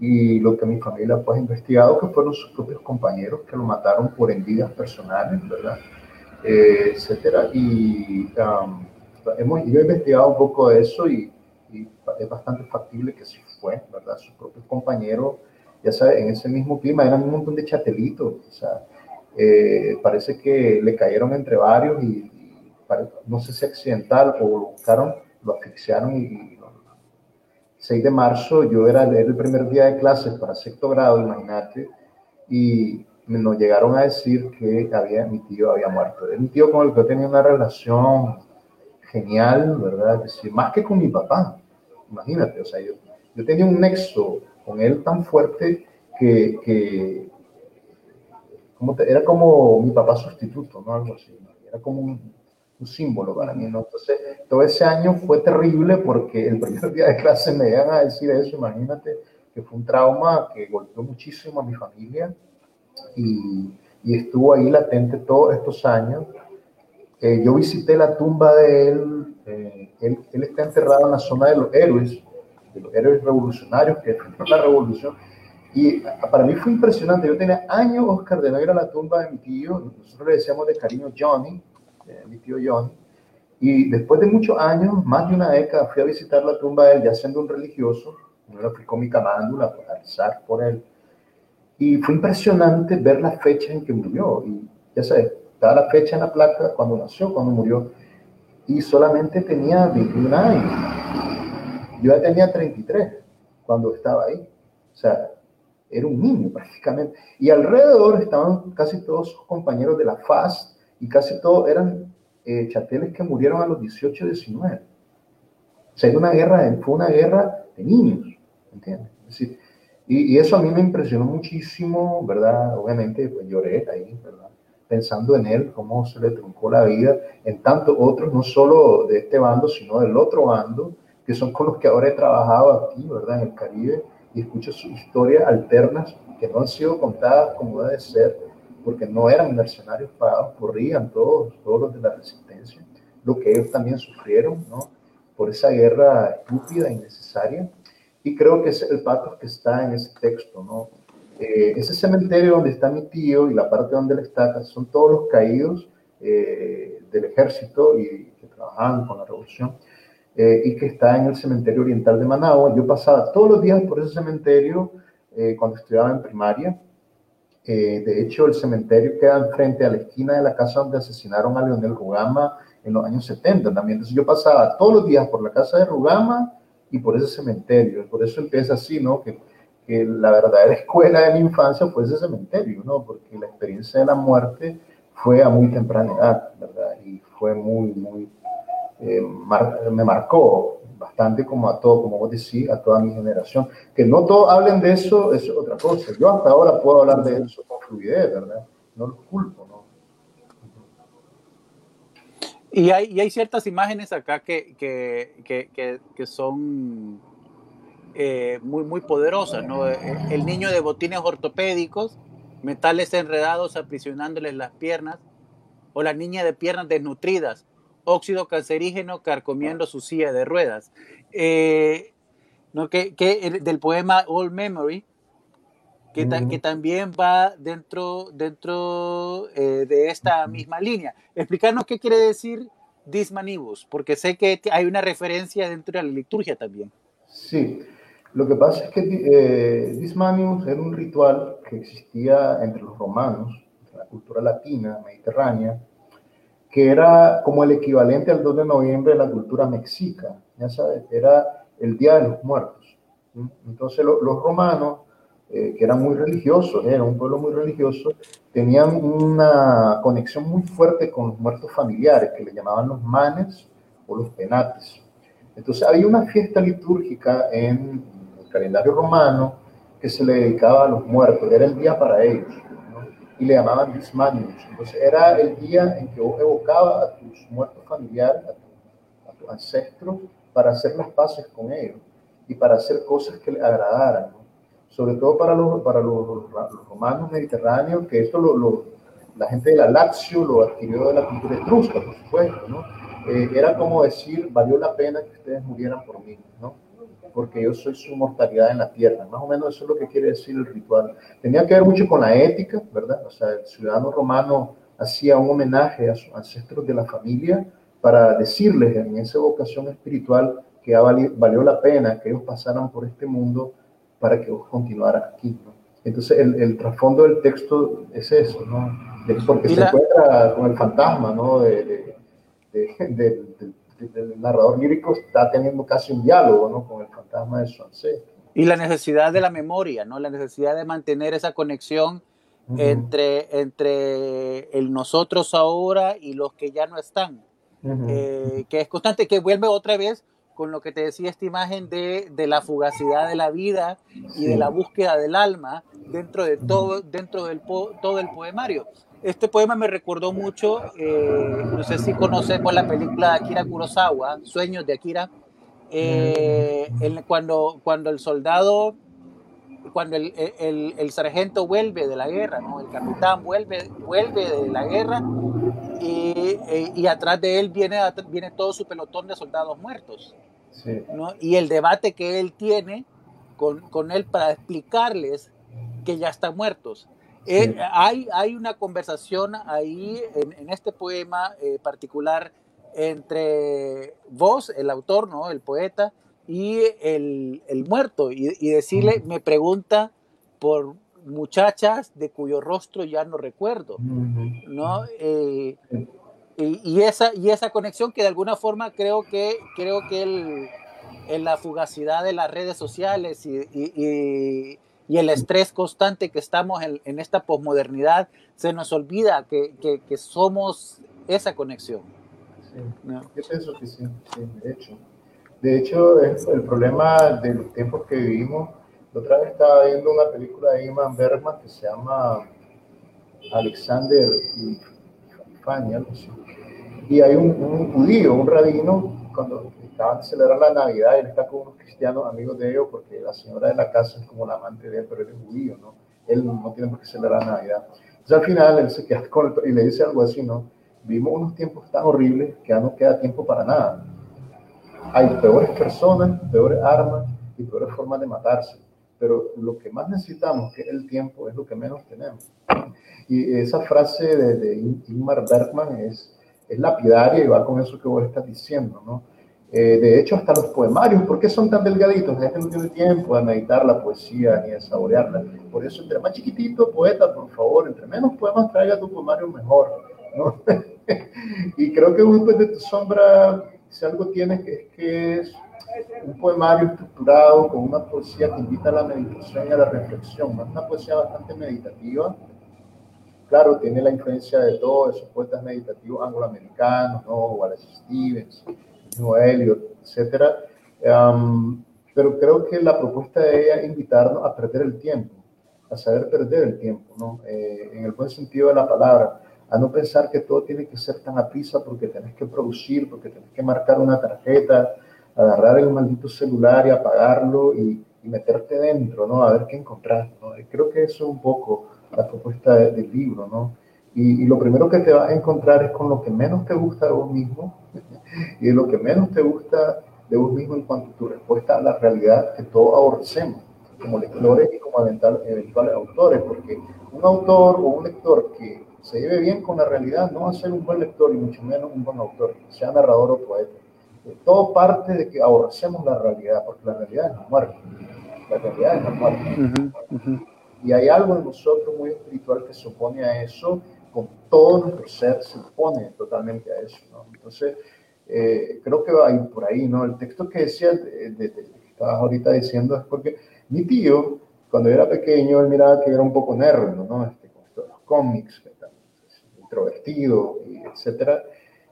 y lo que mi familia pues ha investigado que fueron sus propios compañeros que lo mataron por envidias personales, ¿verdad? Eh, etcétera. Y um, hemos, yo he investigado un poco de eso y, y es bastante factible que sí fue, ¿verdad? Sus propios compañeros, ya sabes, en ese mismo clima eran un montón de chatelitos, o sea, eh, parece que le cayeron entre varios y, no sé si accidental o lo buscaron, lo asfixiaron y, 6 de marzo yo era, el primer día de clases para sexto grado, imagínate, y nos llegaron a decir que había, mi tío había muerto. Es mi tío con el que yo tenía una relación genial, ¿verdad? Más que con mi papá, imagínate, o sea, yo yo tenía un nexo con él tan fuerte que, que como era como mi papá sustituto, ¿no? Algo así, era como un, un, símbolo para mí, ¿no? Entonces, todo ese año fue terrible porque el primer día de clase me iban a decir eso, imagínate, que fue un trauma que golpeó muchísimo a mi familia y, y estuvo ahí latente todos estos años. Eh, yo visité la tumba de él, eh, él, él está enterrado en la zona de los héroes, de los héroes revolucionarios que defendieron la revolución. Y para mí fue impresionante. Yo tenía años, Oscar, de no ir a la tumba de mi tío. Nosotros le decíamos de cariño Johnny, eh, mi tío Johnny. Y después de muchos años, más de una década, fui a visitar la tumba de él, ya siendo un religioso. Lo fui con mi camándula para rezar por él. Y fue impresionante ver la fecha en que murió. Y ya sabes, estaba la fecha en la placa cuando nació, cuando murió. Y solamente tenía 21 años. Yo ya tenía 33 cuando estaba ahí. O sea, era un niño prácticamente. Y alrededor estaban casi todos sus compañeros de la FAS y casi todos eran eh, chateles que murieron a los 18, 19. O sea, una guerra, fue una guerra de niños, ¿entiendes? y, y, eso a mí me impresionó muchísimo, ¿verdad? Obviamente, pues lloré ahí, ¿verdad? Pensando en él, cómo se le truncó la vida, en tantos otros, no solo de este bando, sino del otro bando, que son con los que ahora he trabajado aquí, ¿verdad? En el Caribe, y escucho sus historias alternas que no han sido contadas como debe ser, porque no eran mercenarios pagados, corrían todos, todos los de la resistencia, lo que ellos también sufrieron, ¿no? Por esa guerra estúpida, innecesaria. Y creo que es el pato que está en ese texto, ¿no? Eh, ese cementerio donde está mi tío y la parte donde él está, son todos los caídos eh, del ejército y que trabajaban con la revolución eh, y que está en el cementerio oriental de Managua. Yo pasaba todos los días por ese cementerio eh, cuando estudiaba en primaria. Eh, de hecho, el cementerio queda frente a la esquina de la casa donde asesinaron a Leonel Rugama en los años 70 también. Entonces yo pasaba todos los días por la casa de Rugama y por ese cementerio. Por eso empieza así, ¿no? Que, que la verdadera *laughs* escuela de mi infancia fue ese cementerio, ¿no? Porque la experiencia de la muerte fue a muy temprana edad, ¿verdad? Y fue muy, muy, eh, me marcó bastante como a todo, como vos decís, a toda mi generación. Que no todos hablen de eso es otra cosa. Yo hasta ahora puedo hablar de eso con fluidez, ¿verdad? No los culpo, ¿no?
Y hay, y hay ciertas imágenes acá que, que, que, que son eh, muy, muy poderosas, ¿no? El niño de botines ortopédicos, metales enredados aprisionándoles las piernas, o la niña de piernas desnutridas, óxido cancerígeno carcomiendo su silla de ruedas. Eh, ¿no? que, que, del poema Old Memory, que, que también va dentro, dentro eh, de esta misma línea. Explicarnos qué quiere decir Dismanibus, porque sé que hay una referencia dentro de la liturgia también.
Sí, lo que pasa es que eh, Dismanibus era un ritual que existía entre los romanos, la cultura latina, mediterránea, que era como el equivalente al 2 de noviembre de la cultura mexica, ya sabes, era el Día de los Muertos. Entonces los romanos eh, que eran muy religiosos, era un pueblo muy religioso, tenían una conexión muy fuerte con los muertos familiares, que le llamaban los manes o los penates. Entonces había una fiesta litúrgica en el calendario romano que se le dedicaba a los muertos, era el día para ellos, y le llamaban Dismanius. Entonces era el día en que vos evocabas a tus muertos familiares, a, tus ancestros, para hacer las paces con ellos y para hacer cosas que le agradaran sobre todo para los, para los, romanos mediterráneos, que esto lo, la gente de la Lazio lo adquirió de la cultura etrusca, por supuesto, ¿no? Eh, era como decir, valió la pena que ustedes murieran por mí, ¿no? Porque yo soy su mortalidad en la tierra. Más o menos eso es lo que quiere decir el ritual. Tenía que ver mucho con la ética, ¿verdad? O sea, el ciudadano romano hacía un homenaje a sus ancestros de la familia para decirles en esa vocación espiritual que valió la pena que ellos pasaran por este mundo para que vos continuaras aquí. ¿no? Entonces, el, el, trasfondo del texto es eso, ¿no? porque se encuentra con el fantasma, ¿no? De, del narrador lírico está teniendo casi un diálogo, ¿no? Con el fantasma de su ancestro.
Y la necesidad de la memoria, ¿no? La necesidad de mantener esa conexión entre, entre el nosotros ahora y los que ya no están. Eh, que es constante, que vuelve otra vez con lo que te decía esta imagen de, de la fugacidad de la vida y de la búsqueda del alma dentro de todo, dentro del todo el poemario. Este poema me recordó mucho, eh, no sé si conocemos la película de Akira Kurosawa, Sueños de Akira, eh, cuando, cuando el soldado, cuando el, el, el, sargento vuelve de la guerra, ¿no? el capitán vuelve, vuelve de la guerra y, eh, y atrás de él viene, viene todo su pelotón de soldados muertos. ¿no? Y el debate que él tiene con, con, él para explicarles que ya están muertos. Eh, hay, hay una conversación ahí en, en este poema eh, particular entre vos, el autor, ¿no? el poeta, y el, el muerto, y, y decirle, me pregunta por muchachas de cuyo rostro ya no recuerdo, ¿no? Eh, y, esa, y esa conexión que de alguna forma creo que, creo que el, en la fugacidad de las redes sociales y, y, y el estrés constante que estamos en, en esta posmodernidad, se nos olvida que, que, que somos esa conexión.
Sí. ¿no? Yo pienso que sí, sí, de hecho. De hecho, es el problema de los tiempos que vivimos. La otra vez estaba viendo una película de Iman Bergman que se llama Alexander Fania, algo así y hay un, judío, un rabino, cuando estaban a celebrar la Navidad, él está con unos cristianos amigos de ellos, porque la señora de la casa es como la amante de él, pero él es judío, ¿no? Él no tiene por qué celebrar la Navidad. Entonces al final él se queda con el, y le dice algo así, ¿no? Vimos unos tiempos tan horribles que ya no queda tiempo para nada. Hay peores personas, peores armas y peores formas de matarse. Pero lo que más necesitamos, que es el tiempo, es lo que menos tenemos. Y esa frase de, de Ingmar Bergman es, es lapidaria y va con eso que vos estás diciendo, ¿no? Eh, de hecho, hasta los poemarios, ¿por qué son tan delgaditos? La gente no tiene tiempo de meditar la poesía ni de saborearla. Por eso, entre más chiquitito, poeta, por favor, entre menos poemas traiga tu poemario mejor, ¿no? *laughs* y creo que después de tu sombra, si algo tiene que es que es un poemario estructurado con una poesía que invita a la meditación y a la reflexión. Es una poesía bastante meditativa. Claro, tiene la influencia de todos esos poetas meditativos angloamericanos, ¿no? Wallace Stevens, Noel, Eliot, etc. pero creo que la propuesta de ella es invitarnos a perder el tiempo, a saber perder el tiempo, ¿no? Eh, en el buen sentido de la palabra, a no pensar que todo tiene que ser tan a prisa porque tenés que producir, porque tenés que marcar una tarjeta, agarrar el maldito celular y apagarlo y, meterte dentro, ¿no? A ver qué encontrás, ¿no? creo que eso es un poco la propuesta del libro, ¿no? Y, lo primero que te vas a encontrar es con lo que menos te gusta de vos mismo y lo que menos te gusta de vos mismo en cuanto a tu respuesta a la realidad que todos aborrecemos como lectores y como eventuales autores, porque un autor o un lector que se lleve bien con la realidad no va a ser un buen lector y mucho menos un buen autor, sea narrador o poeta todo parte de que aborrecemos la realidad, porque la realidad es la muerte. La realidad es la muerte. Y hay algo en nosotros muy espiritual que se opone a eso, con todo nuestro ser se opone totalmente a eso. ¿no? Entonces, eh, creo que va a ir por ahí, ¿no? El texto que decía, de, que estabas ahorita diciendo, es porque mi tío, cuando era pequeño, él miraba que era un poco nerd, ¿no? Este, con esto de los cómics, introvertido, etcétera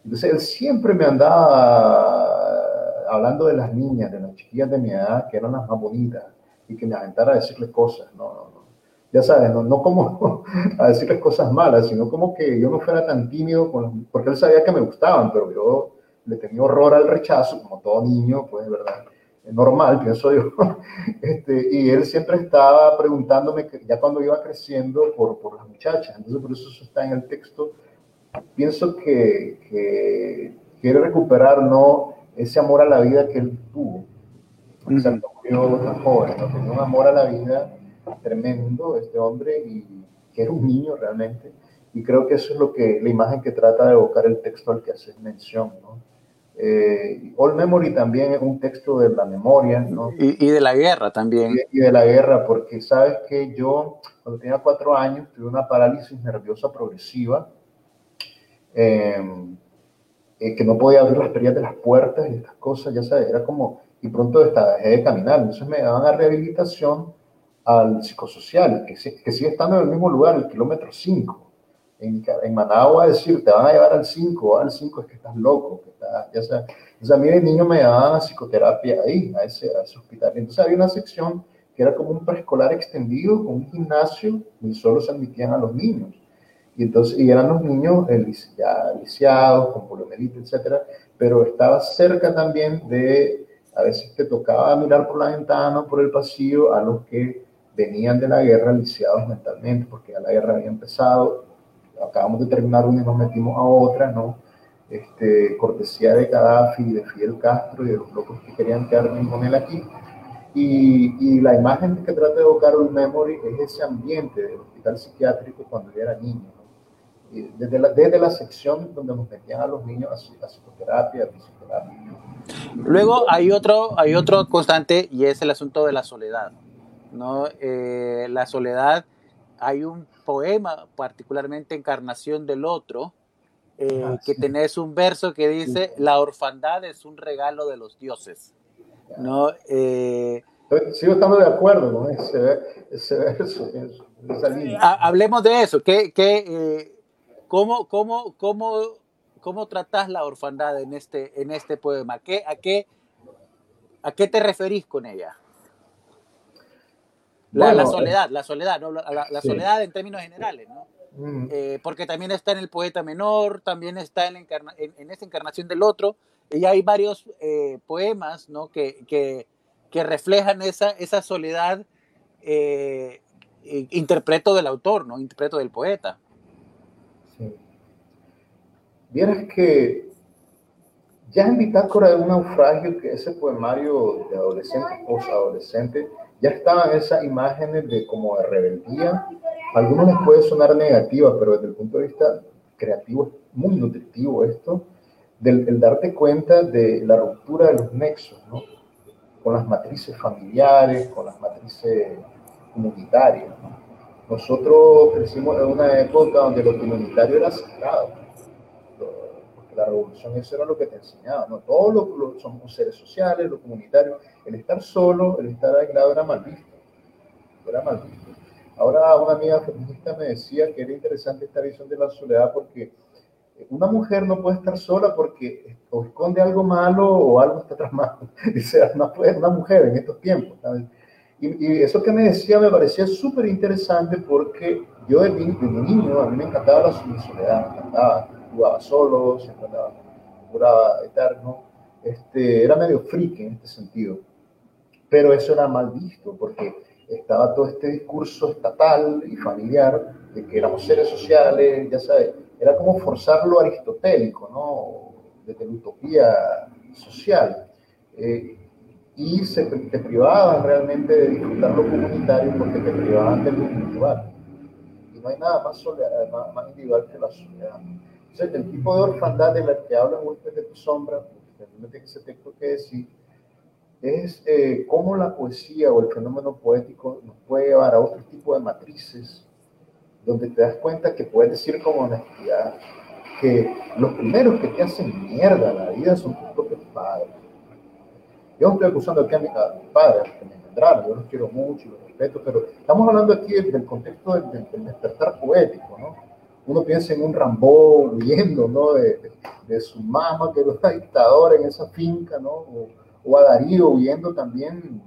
entonces él siempre me andaba hablando de las niñas, de las chiquillas de mi edad, que eran las más bonitas, y que me aventara a decirles cosas, no. Ya sabes, no, no como *laughs* a decirles cosas malas, sino como que yo no fuera tan tímido, porque él sabía que me gustaban, pero yo le tenía horror al rechazo, como todo niño, pues, ¿verdad? normal, pienso yo. *laughs* Este, y él siempre estaba preguntándome, ya cuando iba creciendo, por, por las muchachas. Entonces, por eso eso está en el texto pienso que, quiere recuperar ¿no? ese amor a la vida que él tuvo. Porque se murió tan joven, ¿no? tenía un amor a la vida tremendo este hombre y que era un niño realmente. Y creo que eso es lo que la imagen que trata de evocar el texto al que haces mención. ¿no? Eh, All Memory también es un texto de la memoria, ¿no?
Y, de la guerra también.
Y, de la guerra, porque sabes que yo, cuando tenía cuatro años, tuve una parálisis nerviosa progresiva Em, eh, que no podía abrir las perillas de las puertas y estas cosas, ya sabes, era como, y pronto estaba, dejé de caminar, entonces me daban a rehabilitación al psicosocial, que, que sigue estando en el mismo lugar, el kilómetro 5. En, en Managua, decir, te van a llevar al 5, al 5 es que estás loco, que estás, ya sabes. Entonces a mí de niño me daban a psicoterapia ahí, a ese, a ese hospital. Entonces había una sección que era como un preescolar extendido con un gimnasio y solo se admitían a los niños. Y, entonces, y eran los niños ya lisiados, con poliomielitis, etcétera, pero estaba cerca también de, a veces te tocaba mirar por la ventana o por el pasillo a los que venían de la guerra lisiados mentalmente, porque ya la guerra había empezado, acabamos de terminar una y nos metimos a otra, ¿no? Este, cortesía de Gaddafi y de Fidel Castro y de los locos que querían quedarme con él aquí. Y, y, la imagen que trata de evocar un memory es ese ambiente del hospital psiquiátrico cuando yo era niño desde la, desde la sección donde nos metían a los niños a, psicoterapia, a
Luego hay otro, hay otro constante y es el asunto de la soledad. ¿No? Eh, la soledad, hay un poema, particularmente Encarnación del Otro, eh, ah, que tenés un verso que dice, la orfandad es un regalo de los dioses. ¿no?
Eh, Sigo estando de acuerdo con ese, ese verso.
Hablemos de eso. ¿Qué, qué ¿Cómo, cómo, cómo, cómo tratás la orfandad en este, en este poema? ¿Qué, a, qué, ¿A qué te referís con ella? La, la soledad, la soledad, ¿no? la, soledad en términos generales, ¿no? Mm. Eh, porque también está en el poeta menor, también está en, en, esta encarnación del otro, y hay varios eh, poemas ¿no? que, que, que, reflejan esa, esa soledad, eh, interpreto del autor, ¿no? interpreto del poeta.
Vieras que ya en Bitácora de un naufragio, que ese poemario de adolescente, post-adolescente, ya estaban esas imágenes de como de rebeldía. Algunos les puede sonar negativa, pero desde el punto de vista creativo es muy nutritivo esto, del el darte cuenta de la ruptura de los nexos, ¿no? Con las matrices familiares, con las matrices comunitarias. Nosotros crecimos en una época donde lo comunitario era sagrado la evolución, eso era lo que te enseñaba, ¿no? Todos los, somos seres sociales, los comunitarios, el estar solo, el estar aislado era mal visto, era mal visto. Ahora una amiga feminista me decía que era interesante esta visión de la soledad porque una mujer no puede estar sola porque o esconde algo malo o algo está tramado. *laughs* Dice, no puede una mujer en estos tiempos. Y, y, eso que me decía me parecía súper interesante porque yo de, niño, a mí me encantaba la soledad, me encantaba, jugaba solo, siempre andaba, juraba eterno, este, era medio friki en este sentido. Pero eso era mal visto porque estaba todo este discurso estatal y familiar de que éramos seres sociales, ya sabes, era como forzar lo aristotélico, ¿no? De la utopía social. Eh, y se, te privaban realmente de disfrutar lo comunitario porque te privaban del individual. Y no hay nada más, más, individual que la soledad. El tipo de orfandad de la que habla Huésped de tu sombra, que decir, es eh, cómo la poesía o el fenómeno poético nos puede llevar a otro tipo de matrices donde te das cuenta que puedes decir con honestidad que los primeros que te hacen mierda la vida son tus propios padres. Yo no estoy acusando aquí a, mis padres que me engendraron, yo los quiero mucho y los respeto, pero estamos hablando aquí del, contexto del, despertar poético, ¿no? Uno piensa en un Rambó huyendo, ¿no? De, de, su mamá que era dictador en esa finca, ¿no? O, o a Darío huyendo también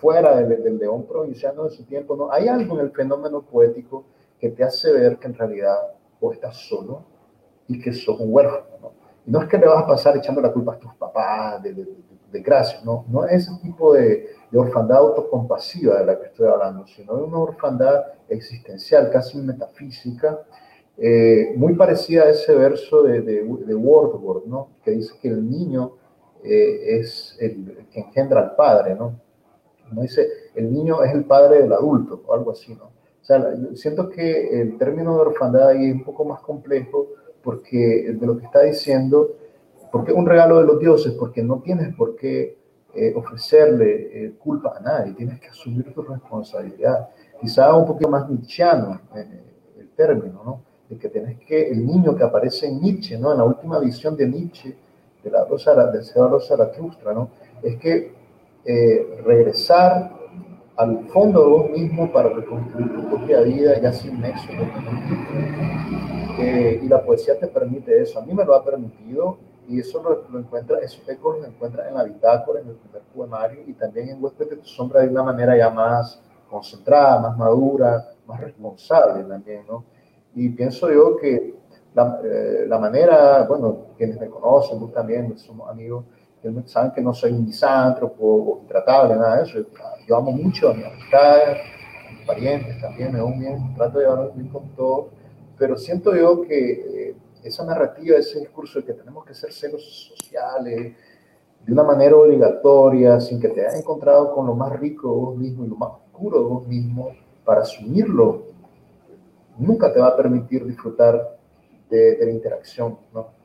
fuera del, león provinciano de su tiempo, ¿no? Hay algo en el fenómeno poético que te hace ver que en realidad vos estás solo y que sos un huérfano, ¿no? Y no es que le vas a pasar echando la culpa a tus papás de, gracia, ¿no? No es ese tipo de, orfandad autocompasiva de la que estoy hablando, sino de una orfandad existencial, casi metafísica, eh, muy parecida a ese verso de, de, Wordsworth, ¿no? Que dice que el niño eh, es el que engendra al padre, ¿no? como dice, el niño es el padre del adulto o algo así, ¿no? O sea, siento que el término de orfandad ahí es un poco más complejo porque de lo que está diciendo, porque un regalo de los dioses, porque no tienes por qué eh, ofrecerle eh, culpa a nadie, tienes que asumir tu responsabilidad. Quizá un poquito más nietzscheano eh, el término, ¿no? De que tenés que, el niño que aparece en Nietzsche, ¿no? En la última visión de Nietzsche, de la Rosa, del Señor Zaratustra, ¿no? Es que eh, regresar al fondo de vos mismo para reconstruir tu propia vida ya sin nexo. Eh, y la poesía te permite eso. A mí me lo ha permitido y eso lo, encuentra, esos ecos lo encuentra en la bitácora, en el primer poemario y también en Huésped de tu sombra de una manera ya más concentrada, más madura, más responsable también, ¿no? Y pienso yo que la, eh, la manera, bueno, quienes me conocen, vos también, somos amigos, saben que no soy un misántropo o intratable, nada de eso. Yo amo mucho a mis amistades, a mis parientes también, me voy bien, trato de llevarme bien con todos, pero siento yo que eh, esa narrativa, ese discurso de que tenemos que ser celos sociales, de una manera obligatoria, sin que te hayas encontrado con lo más rico de vos mismo y lo más oscuro de vos mismo, para asumirlo, nunca te va a permitir disfrutar de, de la interacción, ¿no?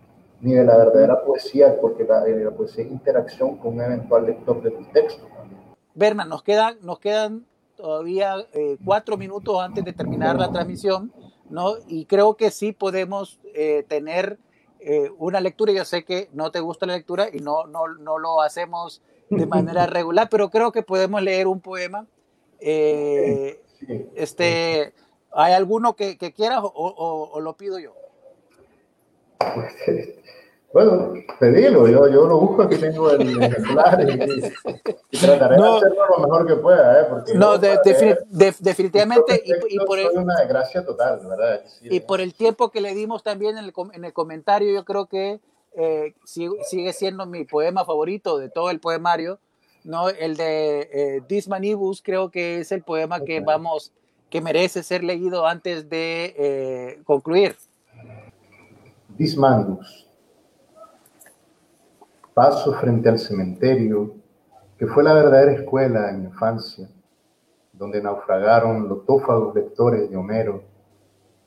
ni de la verdadera poesía, porque la, la poesía es interacción con un eventual lector de tu texto.
Berna, nos quedan, nos quedan todavía eh, cuatro minutos antes de terminar la transmisión, ¿no? Y creo que sí podemos eh, tener eh, una lectura. Yo sé que no te gusta la lectura y no, no, no lo hacemos de *laughs* manera regular, pero creo que podemos leer un poema. Este, ¿Hay alguno que, que quieras o, o lo pido yo?
Pues, bueno, pedilo, yo, yo lo busco, aquí tengo el ejemplar y, trataré de hacerlo lo mejor que pueda, ¿eh? Porque
no, definitivamente. Y, por el,
una desgracia total, ¿verdad?
y por el tiempo que le dimos también en el, en el comentario, yo creo que eh, sigue, siendo mi poema favorito de todo el poemario, ¿no? El de eh, Dismanibus, creo que es el poema que vamos, que merece ser leído antes de eh, concluir.
Dismanibus Paso frente al cementerio, que fue la verdadera escuela en mi infancia, donde naufragaron los tófagos lectores de Homero,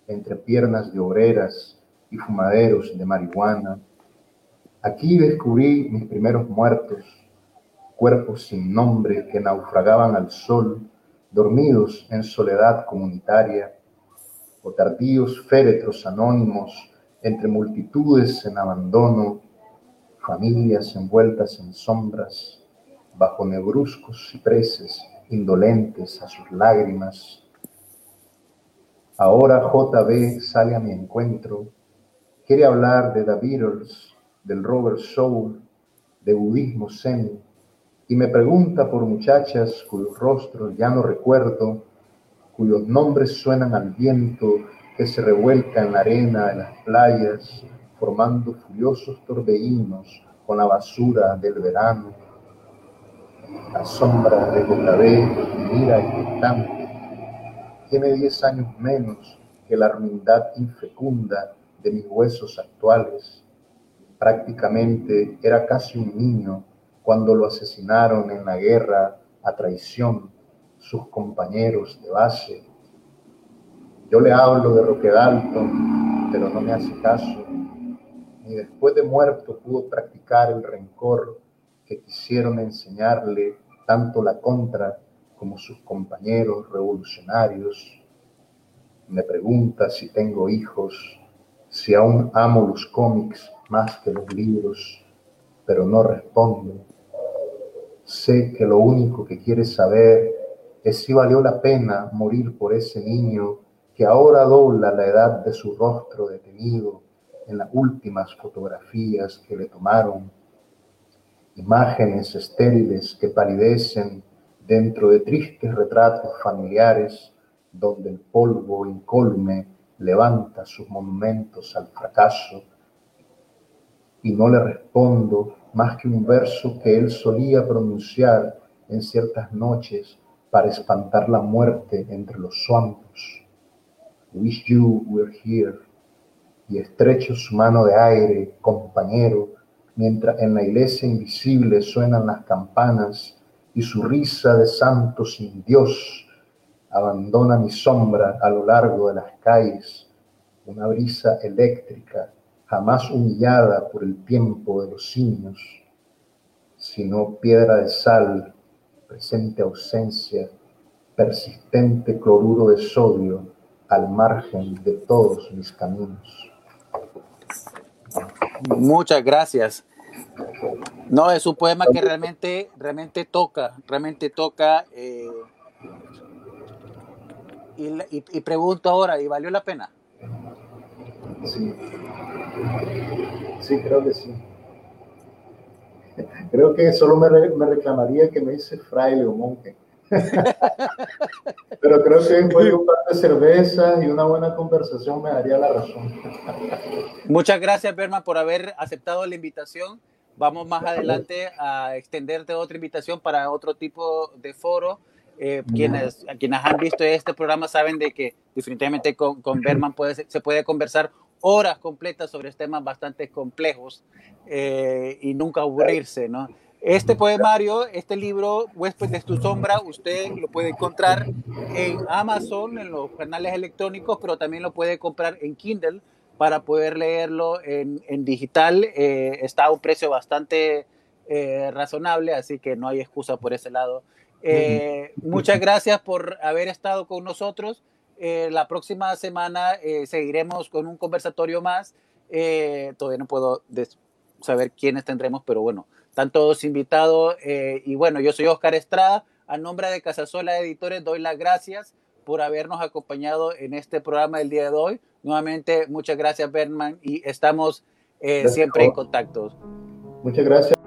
entre piernas de obreras y fumaderos de marihuana. Aquí descubrí mis primeros muertos, cuerpos sin nombre que naufragaban al sol, dormidos en soledad comunitaria, o tardíos féretros anónimos entre multitudes en abandono, familias envueltas en sombras, bajo negruzcos cipreses indolentes a sus lágrimas. Ahora JB sale a mi encuentro, quiere hablar de The del Robert Soul, de budismo zen, y me pregunta por muchachas cuyos rostros ya no recuerdo, cuyos nombres suenan al viento que se revuelca en la arena de las playas, formando furiosos torbellinos con la basura del verano. La sombra de JB mira inquietante. Tiene diez años menos que la hermindad infecunda de mis huesos actuales. Prácticamente era casi un niño cuando lo asesinaron en la guerra a traición sus compañeros de base. Yo le hablo de Roque Dalton, pero no me hace caso. Ni después de muerto pudo practicar el rencor que quisieron enseñarle tanto la contra como sus compañeros revolucionarios. Me pregunta si tengo hijos, si aún amo los cómics más que los libros, pero no respondo. Sé que lo único que quiere saber es si valió la pena morir por ese niño que ahora dobla la edad de su rostro detenido en las últimas fotografías que le tomaron. Imágenes estériles que palidecen dentro de tristes retratos familiares donde el polvo incólume levanta sus monumentos al fracaso y no le respondo más que un verso que él solía pronunciar en ciertas noches para espantar la muerte entre los suampos. Wish you were here. Y estrecho su mano de aire, compañero, mientras en la iglesia invisible suenan las campanas y su risa de santo sin Dios abandona mi sombra a lo largo de las calles, una brisa eléctrica jamás humillada por el tiempo de los signos, sino piedra de sal, presente ausencia, persistente cloruro de sodio al margen de todos mis caminos.
Muchas gracias. No, es un poema que realmente, realmente toca, realmente toca. Eh, y, y, y pregunto ahora, ¿y valió la pena?
Sí. Sí, creo que sí. Creo que solo me, me reclamaría que me dice fraile o monje. Pero creo que después un par de cervezas y una buena conversación me daría la razón.
Muchas gracias, Berman, por haber aceptado la invitación. Vamos más adelante a extenderte otra invitación para otro tipo de foro. Eh, quienes, quienes han visto este programa saben de que definitivamente con, con Berman puede, se puede conversar horas completas sobre temas bastante complejos eh, y nunca aburrirse, ¿no? Este poemario, este libro, Huésped de tu sombra, usted lo puede encontrar en Amazon, en los canales electrónicos, pero también lo puede comprar en Kindle para poder leerlo en, en digital. Eh, está a un precio bastante eh, razonable, así que no hay excusa por ese lado. Eh, muchas gracias por haber estado con nosotros. La próxima semana seguiremos con un conversatorio más. Todavía no puedo saber quiénes tendremos, pero bueno, están todos invitados. y bueno, yo soy Oscar Estrada. A nombre de Casasola Editores doy las gracias por habernos acompañado en este programa del día de hoy. Nuevamente, muchas gracias, Berman, y estamos siempre en contacto.
Muchas gracias.